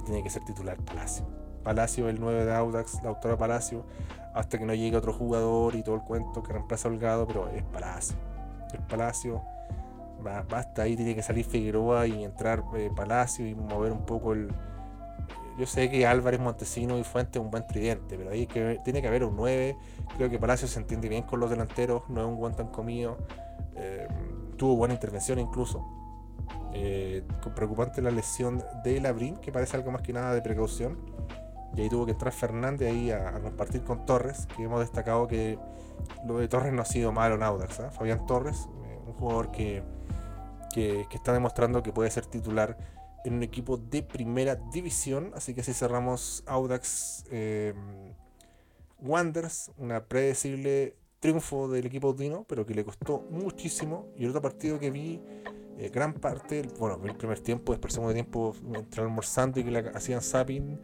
que tiene que ser titular Palacio. Palacio, el 9 de Audax, Lautaro Palacio, hasta que no llegue otro jugador y todo el cuento que reemplaza a Holgado, pero es Palacio. Es Palacio. Basta ahí, tiene que salir Figueroa y entrar eh, Palacio y mover un poco el. Yo sé que Álvarez, Montesino y Fuente es un buen tridente, pero ahí que, tiene que haber un 9. Creo que Palacio se entiende bien con los delanteros, no es un buen tan comido. Eh, tuvo buena intervención incluso. Eh, preocupante la lesión de Labrín, que parece algo más que nada de precaución. Y ahí tuvo que entrar Fernández ahí a, a compartir con Torres, que hemos destacado que lo de Torres no ha sido malo en Audax. ¿ah? Fabián Torres, eh, un jugador que, que, está demostrando que puede ser titular en un equipo de primera división. Así que así cerramos Audax eh, Wanderers, una predecible triunfo del equipo audino, pero que le costó muchísimo. Y el otro partido que vi, eh, gran parte, bueno, el primer tiempo, después el segundo tiempo, entre almorzando y que le hacían zapping.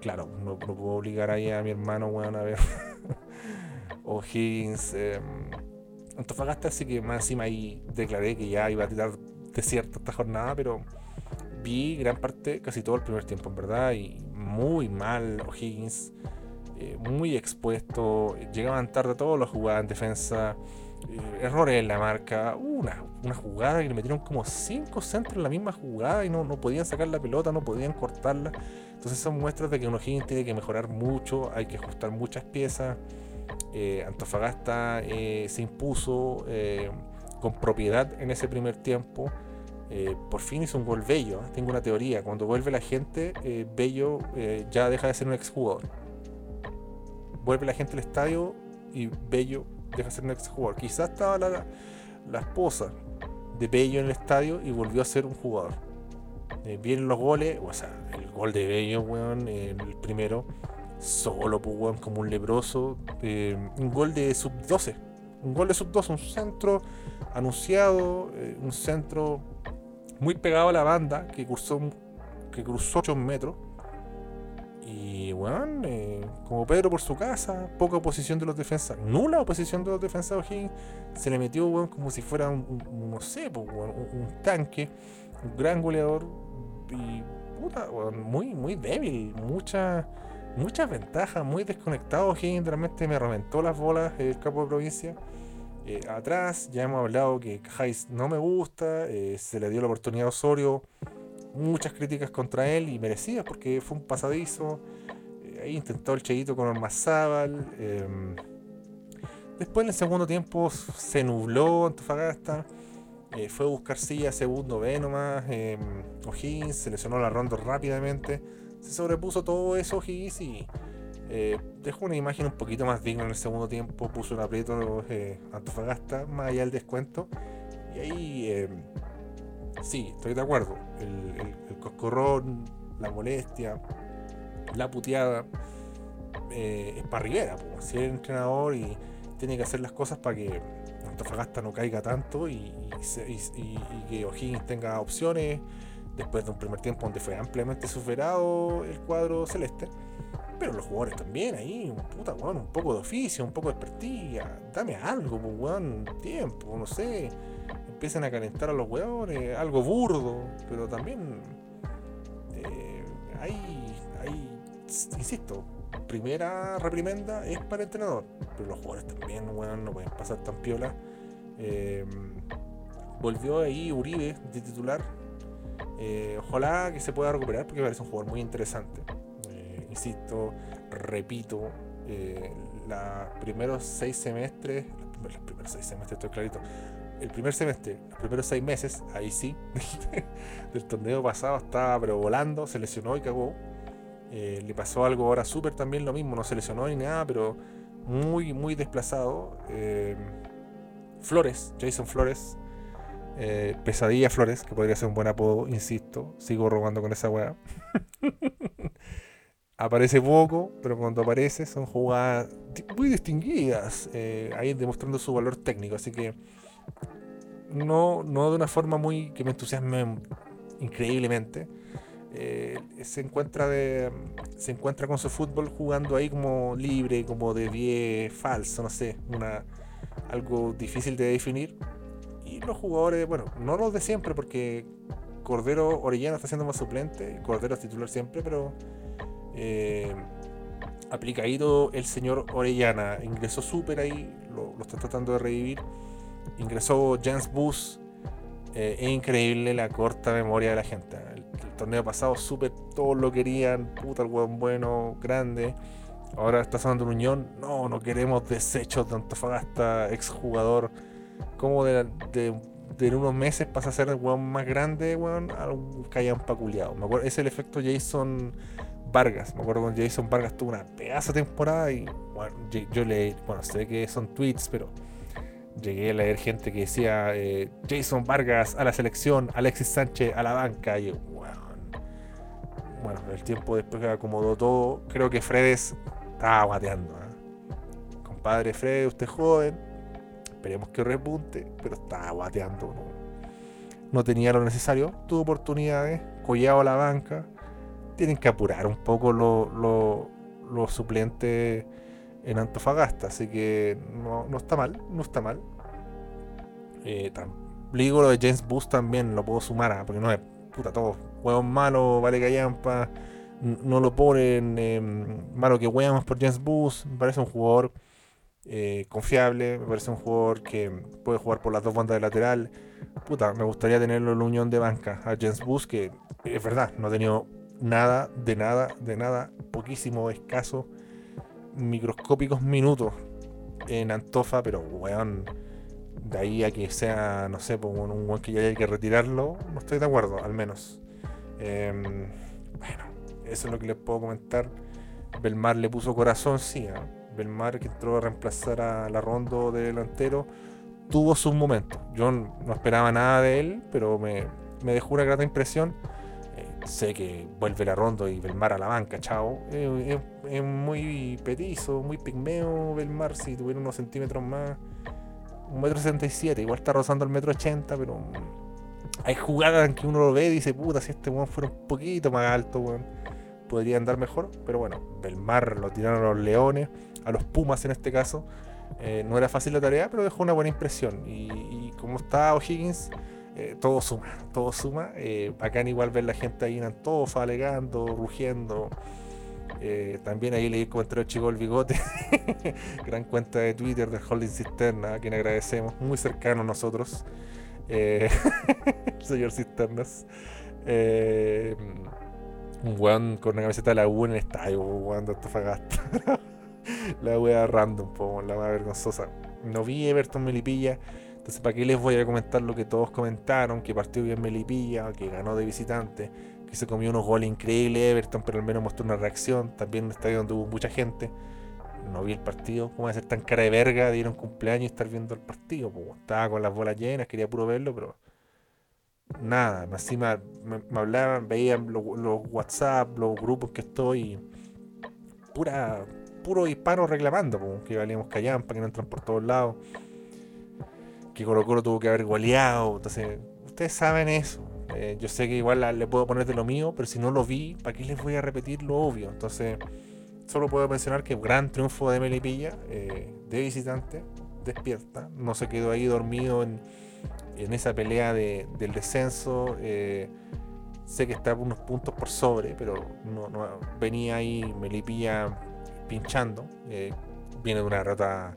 Claro, no, no puedo obligar ahí a mi hermano, weón, a ver. o Higgins. eh, Antofagasta, así que más encima ahí declaré que ya iba a tirar desierto esta jornada, pero vi gran parte, casi todo el primer tiempo, en verdad, y muy mal O'Higgins, eh, muy expuesto, llegaban tarde todos los jugadas en defensa, eh, errores en la marca, una, una jugada que le metieron como cinco centros en la misma jugada y no, no podían sacar la pelota, no podían cortarla. Entonces son muestras de que O'Higgins tiene que mejorar mucho, hay que ajustar muchas piezas. Eh, Antofagasta eh, se impuso con propiedad en ese primer tiempo. Por fin hizo un gol Bello. Tengo una teoría. Cuando vuelve la gente, Bello ya deja de ser un exjugador. Vuelve la gente al estadio y Bello deja de ser un exjugador. Quizás estaba la, la esposa de Bello en el estadio y volvió a ser un jugador. Eh, vienen los goles, o sea, el gol de Bello, weón, el primero, solo, pues, weón, como un lebroso. Eh, un gol de sub-12. Un gol de sub-12, un centro anunciado, eh, un centro muy pegado a la banda que cruzó, que cruzó 8 metros. Y, weón, como Pedro por su casa, poca oposición de los defensas, nula oposición de los defensas O'Higgins, se le metió, weón, como si fuera un, no sé, un tanque, un gran goleador, y puta, muy, muy débil, muchas muchas ventajas, muy desconectado. Higgins realmente me reventó las bolas el capo de provincia. Eh, atrás ya hemos hablado que Hayes no me gusta, eh, se le dio la oportunidad a Osorio, muchas críticas contra él y merecidas porque fue un pasadizo. Eh, ahí intentó el cheguito con Ormazábal. Em, después en el segundo tiempo se nubló Antofagasta. Eh, fue a buscar silla segundo B nomás. Eh, O'Higgins se lesionó la ronda rápidamente. Se sobrepuso todo eso O'Higgins y eh, dejó una imagen un poquito más digna en el segundo tiempo. Puso un aprieto eh, Antofagasta, más allá del descuento. Y ahí sí, estoy de acuerdo. El, coscorrón, la molestia, la puteada. es para Rivera, si es entrenador y tiene que hacer las cosas para que Antofagasta no caiga tanto y, que O'Higgins tenga opciones después de un primer tiempo donde fue ampliamente superado el cuadro celeste. Pero los jugadores también ahí, puta, un poco de oficio, un poco de expertise, dame algo, pues, weón, tiempo, no sé. Empiezan a calentar a los jugadores, algo burdo, pero también eh, hay, insisto, primera reprimenda es para el entrenador, pero los jugadores también, no pueden pasar tan piola. Em, volvió ahí Uribe de titular. Eh, ojalá que se pueda recuperar porque parece un jugador muy interesante. Eh, insisto, repito, eh, los primeros seis semestres, los primeros seis semestres, estoy clarito. El primer semestre, los primeros seis meses, ahí sí, del torneo pasado estaba pero volando, se lesionó y cagó. Eh, le pasó algo ahora súper también lo mismo, no se lesionó ni nada, pero muy, muy desplazado. Eh, Flores, Jason Flores, eh, Pesadilla Flores, que podría ser un buen apodo, insisto, sigo robando con esa weá. aparece poco, pero cuando aparece son jugadas muy distinguidas, ahí demostrando su valor técnico, así que no, no de una forma muy que me entusiasme increíblemente, eh, se encuentra se encuentra con su fútbol jugando ahí como libre, como de 10 falso, no sé, una algo difícil de definir. Y los jugadores, bueno, no los de siempre, porque Cordero Orellana está siendo más suplente, Cordero es titular siempre, pero eh, el señor Orellana, ingresó súper ahí, lo, lo, está tratando de revivir. Ingresó Jens Bus, eh, es increíble la corta memoria de la gente torneo pasado súper todos lo querían, puta el hueón bueno, grande. Ahora está sonando un unión, no, no queremos desechos de Antofagasta, exjugador. Como de, de, unos meses pasa a ser el hueón más grande, weón, a un callan paculeado. Me acuerdo, es el efecto Jason Vargas. Me acuerdo cuando Jason Vargas tuvo una pedazo temporada y bueno, yo, le, bueno, sé que son tweets, pero llegué a leer gente que decía eh, Jason Vargas a la selección, Alexis Sánchez a la banca. Y bueno, el tiempo después que acomodó todo, creo que Fredes estaba guateando. ¿eh? Compadre Fredes, usted joven, esperemos que repunte, pero estaba guateando. ¿no? tenía lo necesario, tuvo oportunidades, collado a la banca. Tienen que apurar un poco los suplentes en Antofagasta, así que no, está mal, no está mal. Eh, digo lo de James Booth también lo puedo sumar, ¿ah? porque no es puta todo huevón malo, vale callampa, no lo ponen, em, malo que huevamos por James Booth, me parece un jugador eh, confiable, me parece un jugador que puede jugar por las dos bandas de lateral. Puta, me gustaría tenerlo en la unión de banca a James Booth, que es verdad, no ha tenido nada, de nada, de nada, poquísimo, escaso, microscópicos minutos en Antofa, pero weón, de ahí a que sea, no sé, pues, un weón que ya hay que retirarlo, no estoy de acuerdo, al menos. Em, bueno, eso es lo que les puedo comentar. Belmar le puso corazón, sí. ¿eh? Belmar, que entró a reemplazar a la Rondo de delantero, tuvo sus momentos. Yo no esperaba nada de él, pero me, dejó una grata impresión. Sé que vuelve la ronda y Belmar a la banca, chao. es muy petizo, muy pigmeo Belmar, si tuviera unos centímetros más. Un metro setenta y siete, igual está rozando el metro ochenta, pero hay jugadas en que uno lo ve y dice, puta, si este weón fuera un poquito más alto, weón, podría andar mejor. Pero bueno, Belmar lo tiraron a los Leones, a los Pumas en este caso. Eh, no era fácil la tarea, pero dejó una buena impresión. Y, como está O'Higgins, eh, todo suma, todo suma. Eh, bacán igual ver la gente ahí en Antofa, alegando, rugiendo. Eh, también ahí leí el chico el bigote, gran cuenta de Twitter de Holding Cisterna, a quien agradecemos, muy cercano a nosotros, señor Cisternas. un weón con una camiseta de la U en el estadio, weón de Antofagasta. la wea random, la wea vergonzosa. No vi Everton Melipilla. Entonces, ¿para qué les voy a comentar lo que todos comentaron? Que partió bien Melipilla, que ganó de visitante, que se comió unos goles increíbles Everton, pero al menos mostró una reacción. También un estadio donde hubo mucha gente. No vi el partido. ¿Cómo va ser tan cara de verga de ir a un cumpleaños y estar viendo el partido? estaba con las bolas llenas, quería puro verlo, pero nada. Encima me, me hablaban, veían los, WhatsApp, los grupos que estoy. Pura, puro hispano reclamando, que valíamos callampa, que no entran por todos lados, que Colo Colo tuvo que haber goleado. Entonces, ustedes saben eso. Eh, yo sé que igual le puedo poner de lo mío, pero si no lo vi, ¿para qué les voy a repetir lo obvio? Entonces, solo puedo mencionar que gran triunfo de Melipilla, eh, de visitante, despierta, no se quedó ahí dormido en, esa pelea del descenso. Eh, sé que está unos puntos por sobre, pero no, venía ahí Melipilla pinchando. Eh, viene de una derrota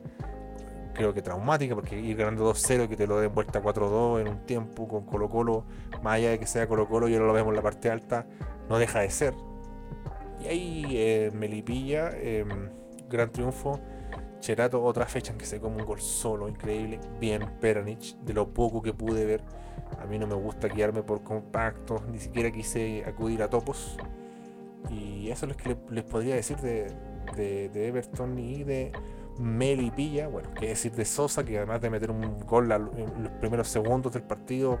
creo que traumática, porque ir ganando 2-0 y que te lo den vuelta 4-2 en un tiempo con Colo Colo, más allá de que sea Colo Colo y ahora lo vemos en la parte alta, no deja de ser. Y ahí eh, Melipilla, em, gran triunfo. Cherato, otra fecha en que se come un gol solo, increíble. Bien, Peranich, de lo poco que pude ver. A mí no me gusta guiarme por compactos, ni siquiera quise acudir a topos. Y eso es lo que les podría decir de, de, Everton y de Melipilla, bueno, que decir de Sosa, que además de meter un gol en los primeros segundos del partido,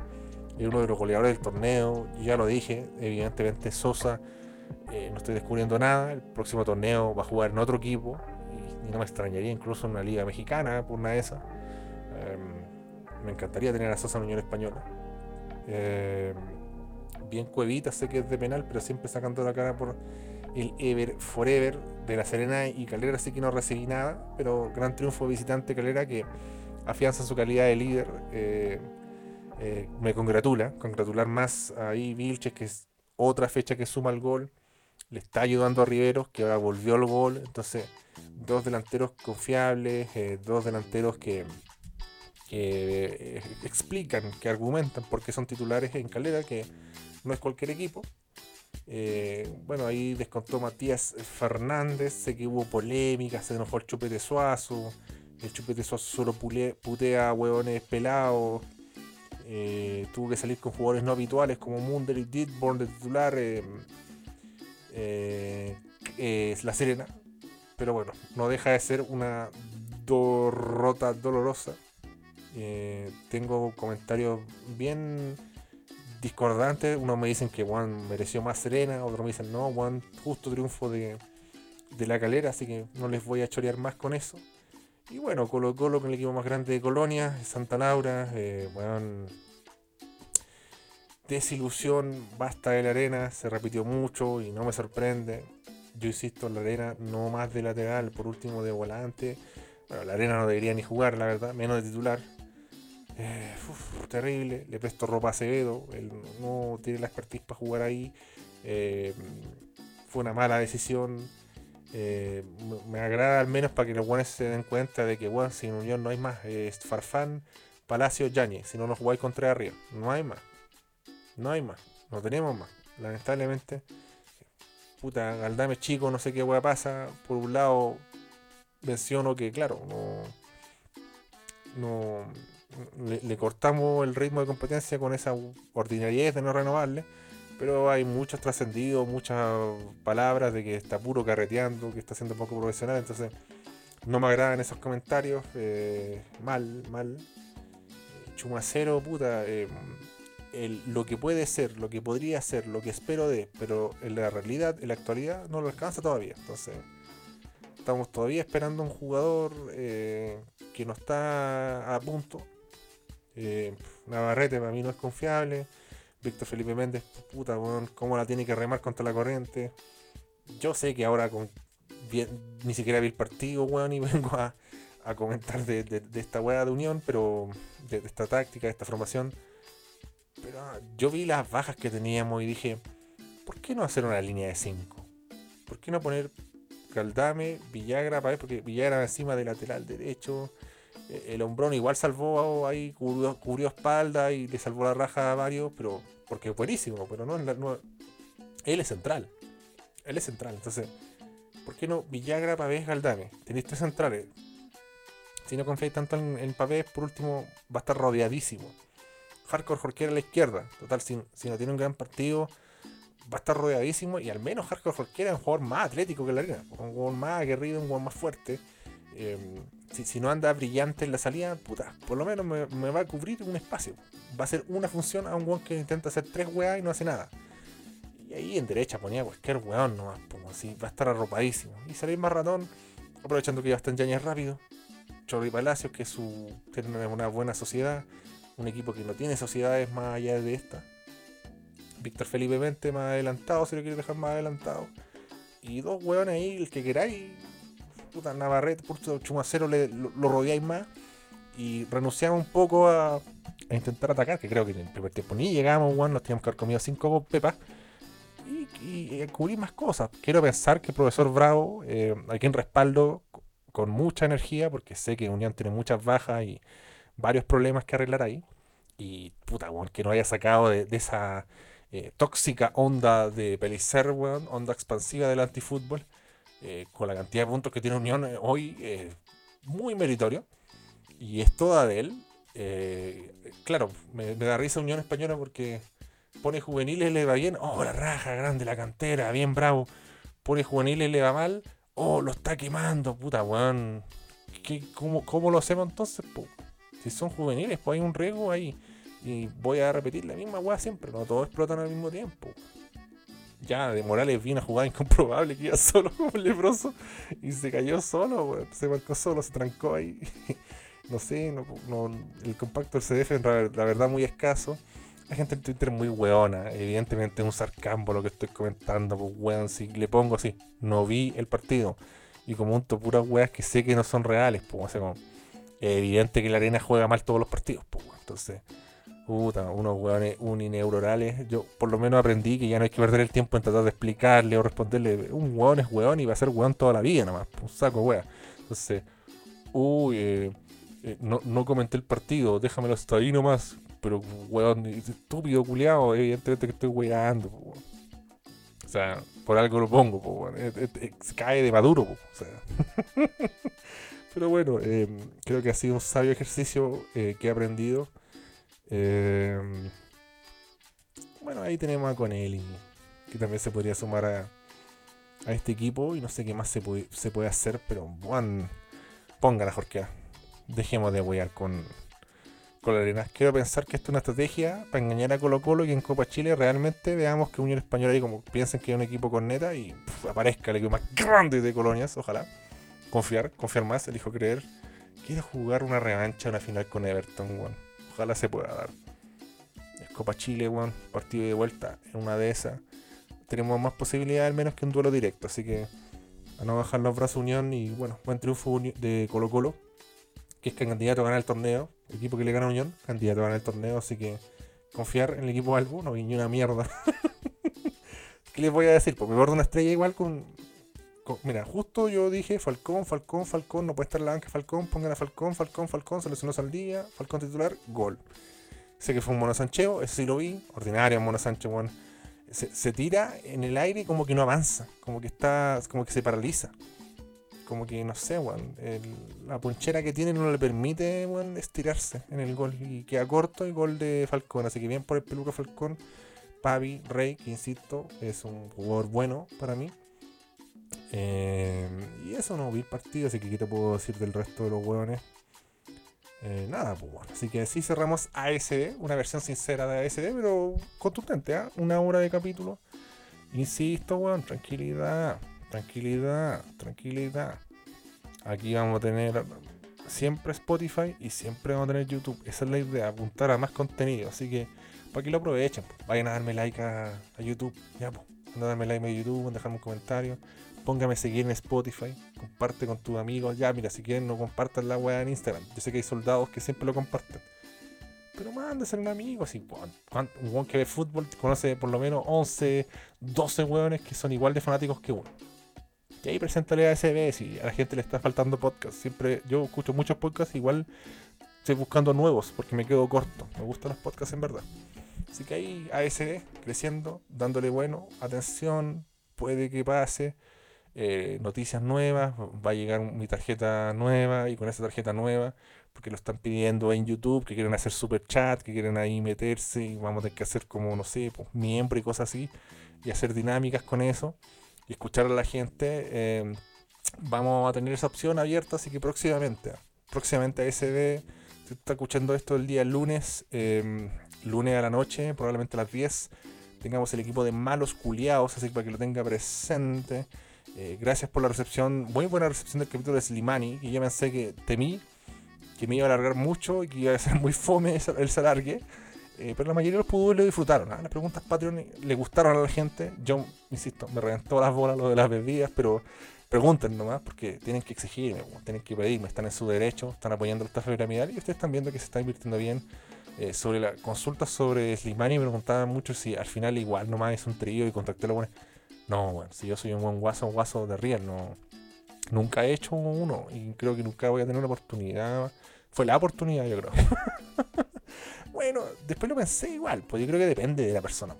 es uno de los goleadores del torneo, ya lo dije, evidentemente Sosa, eh, no estoy descubriendo nada, el próximo torneo va a jugar en otro equipo, y, no me extrañaría incluso en una liga mexicana por una de esas. Em, me encantaría tener a Sosa en Unión Española. Em, bien Cuevita, sé que es de penal, pero siempre sacando la cara por el Ever Forever de La Serena y Calera sí que no recibí nada, pero gran triunfo visitante Calera que afianza su calidad de líder. Eh, eh, me congratula, congratular más ahí Vilches, que es otra fecha que suma el gol. Le está ayudando a Riveros, que ahora volvió al gol. Entonces, dos delanteros confiables, eh, dos delanteros que, que explican, que argumentan por qué son titulares en Calera, que no es cualquier equipo. Eh, bueno, ahí descontó Matías Fernández, sé que hubo polémica, se enojó el Chupete Suazo, el Chupete Suazo solo putea huevones pelados, eh, tuvo que salir con jugadores no habituales como Munder y Didborn de titular, eh, es La Serena, pero bueno, no deja de ser una derrota dolorosa. tengo comentarios bien discordantes. Unos me dicen que Juan mereció más Serena, otros me dicen no, Juan justo triunfo de, la calera, así que no les voy a chorear más con eso. Y bueno, Colo Colo con el equipo más grande de Colonia, Santa Laura, eh, desilusión, basta de la arena, se repitió mucho y no me sorprende. Yo insisto, la arena no más de lateral, por último de volante. Bueno, la arena no debería ni jugar, la verdad, menos de titular. Eh, terrible, le presto ropa a Acevedo, él no tiene la expertise para jugar ahí. Eh, fue una mala decisión. Eh, me agrada al menos para que los buenos se den cuenta de que bueno, sin Unión no hay más. Es Farfán, Palacio, Yañez. Si no nos jugáis contra arriba, no hay más. No hay más. No tenemos más. Lamentablemente. Puta, Galdame chico, no sé qué hueá pasa. Por un lado, menciono que, claro, no. No le, cortamos el ritmo de competencia con esa ordinariedad de no renovarle, pero hay muchos trascendidos, muchas palabras de que está puro carreteando, que está siendo poco profesional, entonces no me agradan esos comentarios, eh, mal, mal. Chumacero, puta, eh, lo que puede ser, lo que podría ser, lo que espero de, pero en la realidad, en la actualidad, no lo alcanza todavía. Entonces, estamos todavía esperando un jugador eh, que no está a punto. Eh, Navarrete para mí no es confiable. Víctor Felipe Méndez, puta, bueno, cómo la tiene que remar contra la corriente. Yo sé que ahora con ni siquiera vi el partido, weón, y vengo a, comentar de, esta weá de unión, pero de, esta táctica, de esta formación. Pero yo vi las bajas que teníamos y dije, ¿por qué no hacer una línea de 5? ¿Por qué no poner Caldame, Villagra, para ver? Porque Villagra encima del lateral derecho. El hombrón igual salvó ahí, cubrió, espalda y le salvó la raja a varios, pero porque es buenísimo, pero no, no él es central. Él es central, entonces ¿por qué no Villagra, Pavés, Galdame? Tenéis tres centrales. Si no confiáis tanto en, en Pavés, por último, va a estar rodeadísimo. Hardcore Jorquera a la izquierda. Total, si, no tiene un gran partido, va a estar rodeadísimo. Y al menos Hardcore Jorquera es un jugador más atlético que la arena. Un jugador más aguerrido, un jugador más fuerte. Em, si, no anda brillante en la salida, puta, por lo menos me, va a cubrir un espacio. Va a ser una función a un weón que intenta hacer tres weas y no hace nada. Y ahí en derecha ponía cualquier weón nomás, así, va a estar arropadísimo. Y salir más ratón, aprovechando que ya está en rápido. Chorri Palacios, que su, tiene una buena sociedad, un equipo que no tiene sociedades más allá de esta. Víctor Felipe Mente más adelantado, si lo quieres dejar más adelantado. Y dos weones ahí, el que queráis. Puta, Navarrete, por Chumacero le, lo, rodeáis más. Y renunciamos un poco a, intentar atacar, que creo que en el primer tiempo ni llegamos, weón, nos teníamos que haber comido cinco pepas y, cubrir más cosas. Quiero pensar que el profesor Bravo, eh, aquí en respaldo con mucha energía, porque sé que Unión tiene muchas bajas y varios problemas que arreglar ahí. Y puta, que no haya sacado de, esa eh, tóxica onda de Pelicer, onda expansiva del antifútbol, eh, con la cantidad de puntos que tiene Unión hoy, muy meritorio. Y es toda de él. claro, me, da risa Unión Española porque pone juveniles le va bien, oh, la raja grande, la cantera, bien bravo. Pone juveniles le va mal, oh, lo está quemando, puta weón. cómo, lo hacemos entonces? Si son juveniles, pues hay un riesgo ahí. Y voy a repetir la misma weá siempre, no todos explotan al mismo tiempo. Ya, de Morales vino a jugar incomprobable que iba solo como leproso y se cayó solo, weón. Se marcó solo, se trancó ahí. no sé, el compacto del CDF la verdad muy escaso. La gente en Twitter es muy weona. Evidentemente es un sarcambo lo que estoy comentando. Pues weón, si le pongo así, no vi el partido. Y comento puras weas que sé que no son reales. Pues, o sea, como, es evidente que la arena juega mal todos los partidos. Pues, entonces, puta, unos weones unineurorales. Yo por lo menos aprendí que ya no hay que perder el tiempo en tratar de explicarle o responderle. Un weón es weón y va a ser weón toda la vida nomás. Un saco wea. Entonces, uy, eh, eh, no, no comenté el partido, déjamelo hasta ahí nomás pero weón, estúpido culiado, evidentemente que estoy weando, O sea, por algo lo pongo, weón. cae de maduro, o sea. pero bueno, eh, creo que ha sido un sabio ejercicio que he aprendido. Eh, bueno, ahí tenemos a Conelli, que también se podría sumar a, a este equipo y no sé qué más se puede, hacer, pero bueno, ponga la Jorge. Dejemos de wear con, con la arena. Quiero pensar que esto es una estrategia para engañar a Colo Colo y en Copa Chile realmente veamos que Unión Española ahí como piensen que es un equipo con neta y aparezca el equipo más grande de colonias, ojalá. Confiar, confiar más, elijo creer. Quiero jugar una revancha, una final con Everton, weón. Ojalá se pueda dar. Es Copa Chile, weón. Partido de vuelta en una de esas. Tenemos más posibilidades al menos que un duelo directo, así que a no bajar los brazos Unión y bueno, buen triunfo de Colo Colo que es candidato a ganar el torneo, el equipo que le gana a Unión, candidato a ganar el torneo, así que confiar en el equipo Albo, no vi ni una mierda. ¿Qué les voy a decir? Pues me bordo una estrella igual con, Mira, justo yo dije Falcón, Falcón, Falcón, no puede estar la banca Falcón, pongan a Falcón, Falcón, Falcón, seleccionó día, Falcón titular, gol. Sé que fue un mono sancheo, eso sí lo vi, ordinario mono Sánchez, bueno. se, se, tira en el aire como que no avanza, como que está, como que se paraliza como que no sé, weón, la ponchera que tiene no le permite, weón, estirarse en el gol. Y queda corto el gol de Falcón. Así que bien por el peluca Falcón. Pavi Rey, que insisto, es un jugador bueno para mí. Eh, y eso no vi el partido, así que ¿qué te puedo decir del resto de los hueones? Eh, nada, pues bueno. Así que sí cerramos ASD, una versión sincera de ASD, pero contundente, ¿ah? Una hora de capítulo. Insisto, weón, tranquilidad, tranquilidad, tranquilidad. Aquí vamos a tener siempre Spotify y siempre vamos a tener YouTube. Esa es la idea, apuntar a más contenido. Así que para que lo aprovechen, pues. vayan a darme like a, YouTube. Ya, pues, a darme like a YouTube, dejarme un comentario. Póngame a seguir en Spotify, comparte con tus amigos. Ya, mira, si quieren no compartan la weá en Instagram. Yo sé que hay soldados que siempre lo comparten. Pero mándese un amigo, así, un weón que ve fútbol conoce por lo menos 11, 12 weones que son igual de fanáticos que uno. Y ahí preséntale a SB si a la gente le está faltando podcast. Siempre, yo escucho muchos podcasts, igual estoy buscando nuevos porque me quedo corto. Me gustan los podcasts en verdad. Así que ahí ASD creciendo, dándole bueno, atención, puede que pase. Eh, noticias nuevas, va a llegar mi tarjeta nueva y con esa tarjeta nueva, porque lo están pidiendo en YouTube, que quieren hacer super chat, que quieren ahí meterse y vamos a tener que hacer como, no sé, pues, miembro y cosas así, y hacer dinámicas con eso y escuchar a la gente. Em, vamos a tener esa opción abierta, así que próximamente, próximamente ASD, si está escuchando esto el día lunes, em, lunes a la noche, probablemente a las 10, tengamos el equipo de malos culiados, así que para que lo tenga presente. Eh, gracias por la recepción, muy buena recepción del capítulo de Slimani, que ya pensé que temí que me iba a alargar mucho y que iba a ser muy fome el alargue. Eh, pero la mayoría de los pudos lo disfrutaron. ¿ah? Las preguntas Patreon le gustaron a la gente. Yo, insisto, me reventó las bolas lo de las bebidas, pero pregunten nomás, porque tienen que exigirme, tienen que pedirme, están en su derecho, están apoyando la estafa y ustedes están viendo que se está invirtiendo bien. Eh, sobre la consulta sobre Slimani me preguntaban mucho si al final igual nomás es un trío y contacté a los buenos. No, bueno, si yo soy un buen guaso, guaso de real, no. Nunca he hecho uno y creo que nunca voy a tener una oportunidad. Fue la oportunidad, yo creo. bueno, después lo pensé igual, pues yo creo que depende de la persona.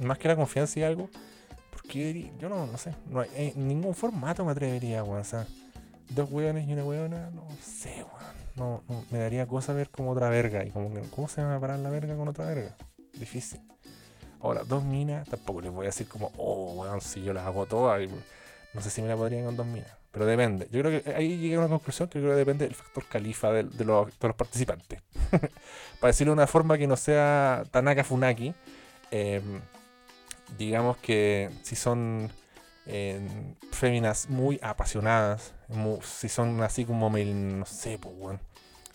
Más que la confianza y algo. Porque yo no, no sé, no hay, en ningún formato me atrevería, weón. O sea, dos weones y una weona, no sé, weón. No, no, me daría cosa ver como otra verga. Y como ¿cómo se va a parar la verga con otra verga? Difícil. Ahora, dos minas, tampoco les voy a decir como, oh, weón, si yo las hago todas, no sé si me la podrían con dos minas. Pero depende. Yo creo que ahí llegué a una conclusión que creo que depende del factor califa de, los, participantes. Para decirlo de una forma que no sea Tanaka Funaki, em, digamos que si son em, féminas muy apasionadas, si son así como, no sé, pues,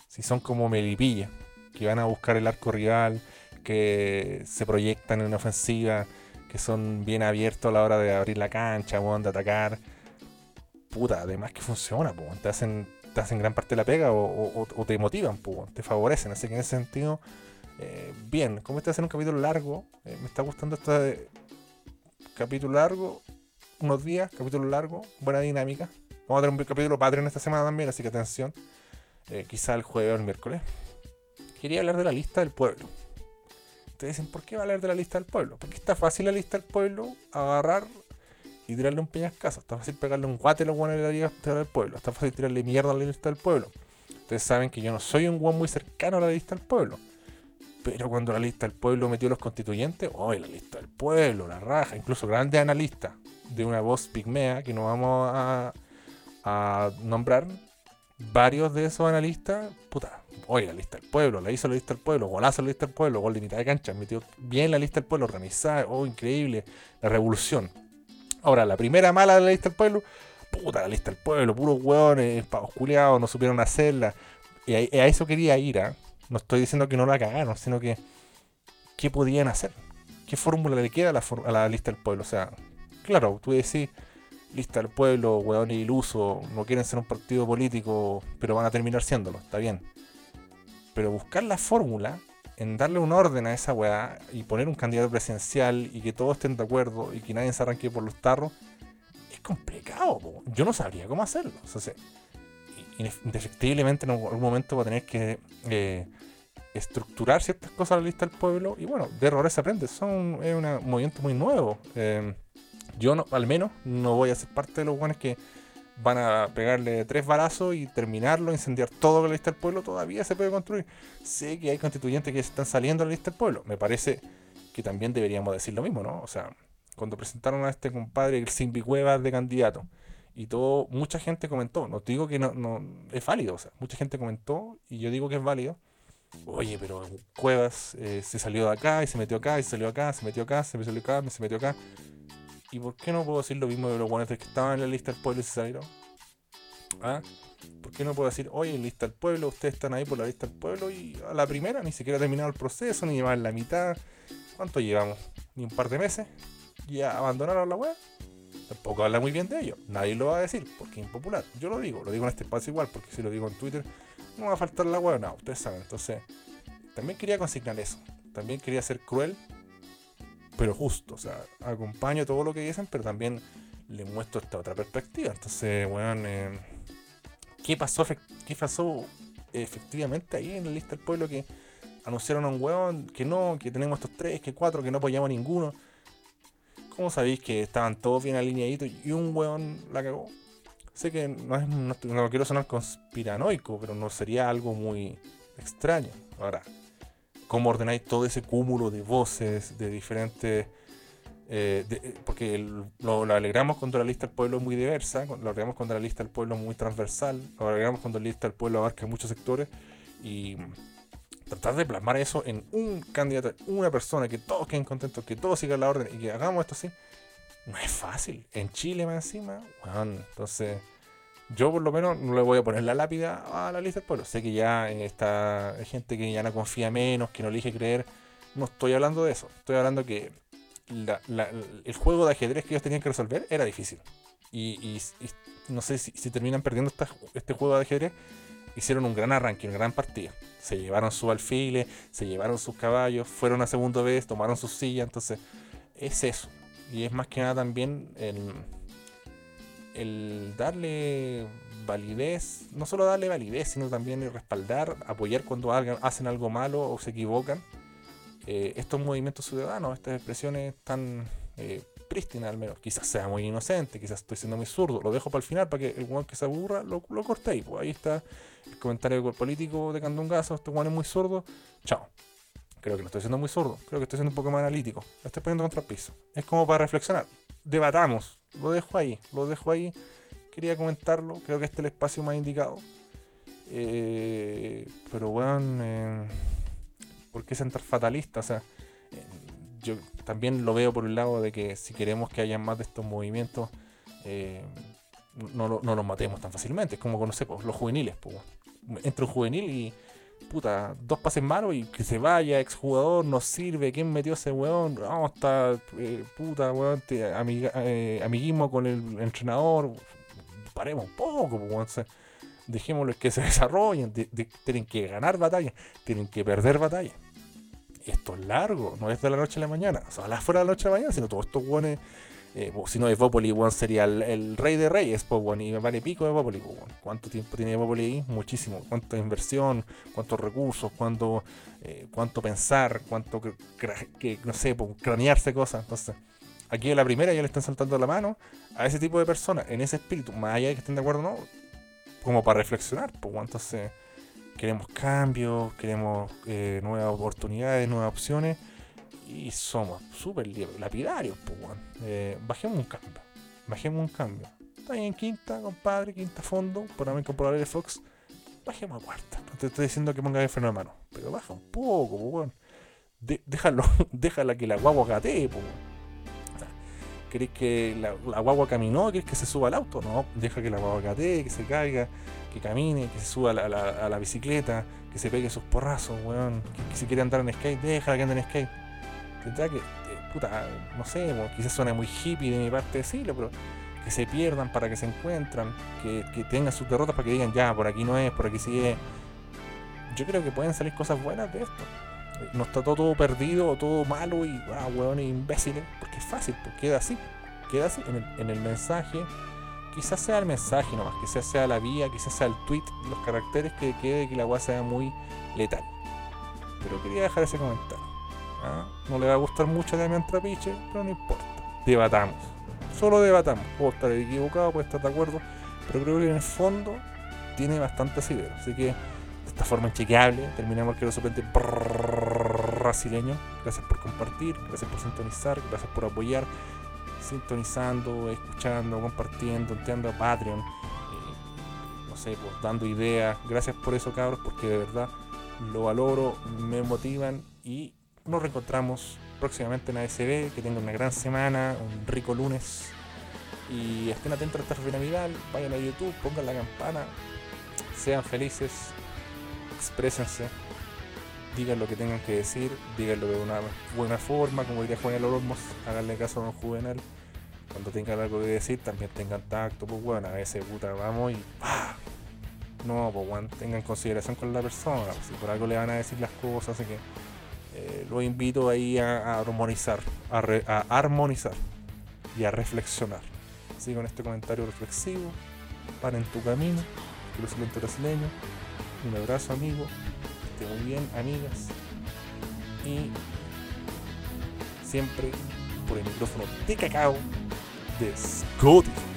si son como melipilla, que van a buscar el arco rival, que se proyectan en una ofensiva, que son bien abiertos a la hora de abrir la cancha, de atacar. Puta, además que funciona, te hacen te hacen gran parte de la pega o, te motivan, te favorecen. Así que en ese sentido, eh, bien, como este va a ser un capítulo largo, eh, me está gustando este capítulo largo, unos días, capítulo largo, buena dinámica. Vamos a tener un capítulo Patreon esta semana también, así que atención. Eh, quizá el jueves o el miércoles. Quería hablar de la lista del pueblo ustedes dicen, ¿por qué va a hablar de la lista del pueblo? Porque está fácil la lista del pueblo agarrar y tirarle un peñascazo. Está fácil pegarle un guate a los de la lista del pueblo. Está fácil tirarle mierda a la lista del pueblo. Ustedes saben que yo no soy un guan muy cercano a la lista del pueblo. Pero cuando la lista del pueblo metió los constituyentes, hoy la lista del pueblo, la raja, incluso grandes analistas de una voz pigmea que no vamos a, a nombrar, varios de esos analistas, puta, oye, la lista del pueblo, la hizo la lista del pueblo, golazo la lista del pueblo, gol de mitad de cancha, metió bien la lista del pueblo, organizada, oh, increíble, la revolución. Ahora, la primera mala de la lista del pueblo, puta, la lista del pueblo, puros hueones, pavos no supieron hacerla. Y a, eso quería ir, ¿ah? No estoy diciendo que no la cagaron, sino que, ¿qué podían hacer? ¿Qué fórmula le queda a la, a la lista del pueblo? O sea, claro, tú decís lista del pueblo, hueones iluso, no quieren ser un partido político, pero van a terminar siéndolo, está bien. Pero buscar la fórmula en darle un orden a esa weá y poner un candidato presidencial y que todos estén de acuerdo y que nadie se arranque por los tarros, es complicado. Yo no sabría cómo hacerlo. O indefectiblemente en algún momento va a tener que eh, estructurar ciertas cosas a la lista del pueblo y bueno, de errores se aprende. Son, es un movimiento muy nuevo. Eh, yo no, al menos no voy a ser parte de los buenos que van a pegarle tres balazos y terminarlo, incendiar todo la lista del pueblo, todavía se puede construir. Sé que hay constituyentes que están saliendo de la lista del pueblo. Me parece que también deberíamos decir lo mismo, ¿no? O sea, cuando presentaron a este compadre, el Simbi Cuevas de candidato, Y todo, mucha gente comentó, no te digo que no, no es válido, o sea, mucha gente comentó y yo digo que es válido. Oye, pero Cuevas eh, se salió de acá y se metió acá y se salió acá, se metió acá, se salió acá, se metió acá. ¿Y por qué no puedo decir lo mismo de los guanetes que estaban en la lista del pueblo y se salieron? ¿Ah? ¿Por qué no puedo decir, oye, lista del pueblo, ustedes están ahí por la lista del pueblo y a la primera ni siquiera ha terminado el proceso, ni llevan la mitad? ¿Cuánto llevamos? ¿Ni un par de meses? ¿Ya abandonaron la web? Tampoco habla muy bien de ellos. Nadie lo va a decir porque es impopular. Yo lo digo, lo digo en este espacio igual, porque si lo digo en Twitter, no va a faltar la web. No, ustedes saben. Entonces, también quería consignar eso. También quería ser cruel, pero justo. O sea, acompaño todo lo que dicen, pero también les muestro esta otra perspectiva. Entonces, bueno, eh, ¿qué pasó, ¿qué pasó efectivamente ahí en la lista del pueblo que anunciaron a un hueón que no, que tenemos estos tres, que cuatro, que no apoyamos a ninguno? ¿Cómo sabéis que estaban todos bien alineaditos y un hueón la cagó? Sé que no, es, no, quiero sonar conspiranoico, pero no sería algo muy extraño. Ahora, ¿cómo ordenáis todo ese cúmulo de voces, de diferentes eh, eh, porque lo, alegramos cuando la lista del pueblo es muy diversa, lo alegramos cuando la lista del pueblo es muy transversal, lo alegramos cuando la lista del pueblo abarca muchos sectores y tratar de plasmar eso en un candidato, una persona, que todos queden contentos, que todos sigan la orden y que hagamos esto así, no es fácil. En Chile más encima, bueno, entonces yo por lo menos no le voy a poner la lápida a la lista del pueblo. Sé que ya está hay gente que ya no confía menos, que no elige creer. No estoy hablando de eso. Estoy hablando que el juego de ajedrez que ellos tenían que resolver era difícil. Y, no sé si, terminan perdiendo este juego de ajedrez. Hicieron un gran arranque, una gran partida. Se llevaron sus alfiles, se llevaron sus caballos, fueron a segunda vez, tomaron sus sillas. Entonces, es eso. Y es más que nada también el, el darle validez, no solo darle validez, sino también el respaldar, apoyar cuando hacen algo malo o se equivocan eh, estos movimientos ciudadanos, estas expresiones tan eh, prístinas al menos. Quizás sea muy inocente, quizás estoy siendo muy zurdo. Lo dejo para el final para que el guan que se aburra lo, lo corte ahí. Pues ahí está el comentario político de Candungazo. Este guan es muy zurdo. Chao. Creo que no estoy siendo muy zurdo. Creo que estoy siendo un poco más analítico. Lo estoy poniendo contra el piso. Es como para reflexionar. Debatamos. Lo dejo ahí. Lo dejo ahí. Quería comentarlo. Creo que este es el espacio más indicado. Eh, pero bueno, ¿por qué ser fatalista? O sea, eh, yo también lo veo por un lado de que si queremos que haya más de estos movimientos, eh, no, no, los matemos tan fácilmente. Es como conocer los juveniles. Pues, entra un juvenil y puta, dos pases malos y que se vaya, exjugador, no sirve, ¿quién metió ese weón? Vamos, está, eh, puta, weón, amiguismo con el entrenador, paremos un poco, pues, dejémoslo que se desarrollen, tienen que ganar batallas, tienen que perder batallas. Esto es largo, no es de la noche a la mañana, o sea, la fuera de la noche a la mañana, sino todos estos guones, eh, si no Bopoli, one sería el, rey de reyes, pues bueno, y me vale pico de Bopoli, pues, ¿cuánto tiempo tiene Bopoli ahí? Muchísimo, cuánta inversión, cuántos recursos, cuánto, eh, cuánto pensar, cuánto, que, no sé, cranearse cosas, entonces aquí en la primera ya le están saltando la mano a ese tipo de personas, en ese espíritu, más allá de que estén de acuerdo no, como para reflexionar, pues entonces queremos cambios, queremos eh, nuevas oportunidades, nuevas opciones y somos súper lapidarios, pues eh, bajemos un cambio, bajemos un cambio. Está en quinta, compadre, quinta fondo, por mí con el Fox, bajemos a cuarta. No te estoy diciendo que ponga el freno de mano, pero baja un poco, pues déjalo, déjala que la guagua gatee, pues. ¿Querés que la, guagua caminó? ¿Querés que se suba al auto? No, deja que la guagua catee, que se caiga, que camine, que se suba a la, bicicleta, que se pegue sus porrazos, weón. Que, si quiere andar en skate, déjala que ande en skate. Que, que eh, puta, no sé, quizás suene muy hippie de mi parte decirlo, pero que se pierdan para que se encuentran, que, que tengan sus derrotas para que digan, ya, por aquí no es, por aquí sigue. Yo creo que pueden salir cosas buenas de esto no está todo, perdido o todo malo y ah, hueones imbéciles, porque es fácil, pues queda así, queda así en el, mensaje. Quizás sea el mensaje nomás, quizás sea la vía, quizás sea el tweet, los caracteres que quede que la weá sea muy letal. Pero quería dejar ese comentario. ¿Ah? No le va a gustar mucho a Damián Trapiche, pero no importa. Debatamos. Solo debatamos. Puedo estar equivocado, puedo estar de acuerdo, pero creo que en el fondo tiene bastante asidero. Así que esta forma inchequeable. Terminamos el suplente brasileño. Gracias por compartir, gracias por sintonizar, gracias por apoyar. sintonizando, escuchando, compartiendo, entrando a Patreon, no sé, pues dando ideas. Gracias por eso, cabros, porque de verdad lo valoro, me motivan y nos reencontramos próximamente en ASB. Que tengan una gran semana, un rico lunes. Y estén atentos a esta Navidad, vayan a YouTube, pongan la campana, sean felices, exprésense, digan lo que tengan que decir, díganlo de una buena forma, como diría Juan Olmos, háganle caso a un juvenal. Cuando tengan algo que decir, también tengan tacto, pues bueno, a veces puta vamos y No, pues bueno, tengan consideración con la persona, si por algo le van a decir las cosas, así que eh, lo invito ahí a, armonizar, a armonizar y a reflexionar. Así con este comentario reflexivo, para en tu camino, que brasileño. Un abrazo amigo, esté muy bien, amigas. Y siempre por el micrófono de cacao de Scotty.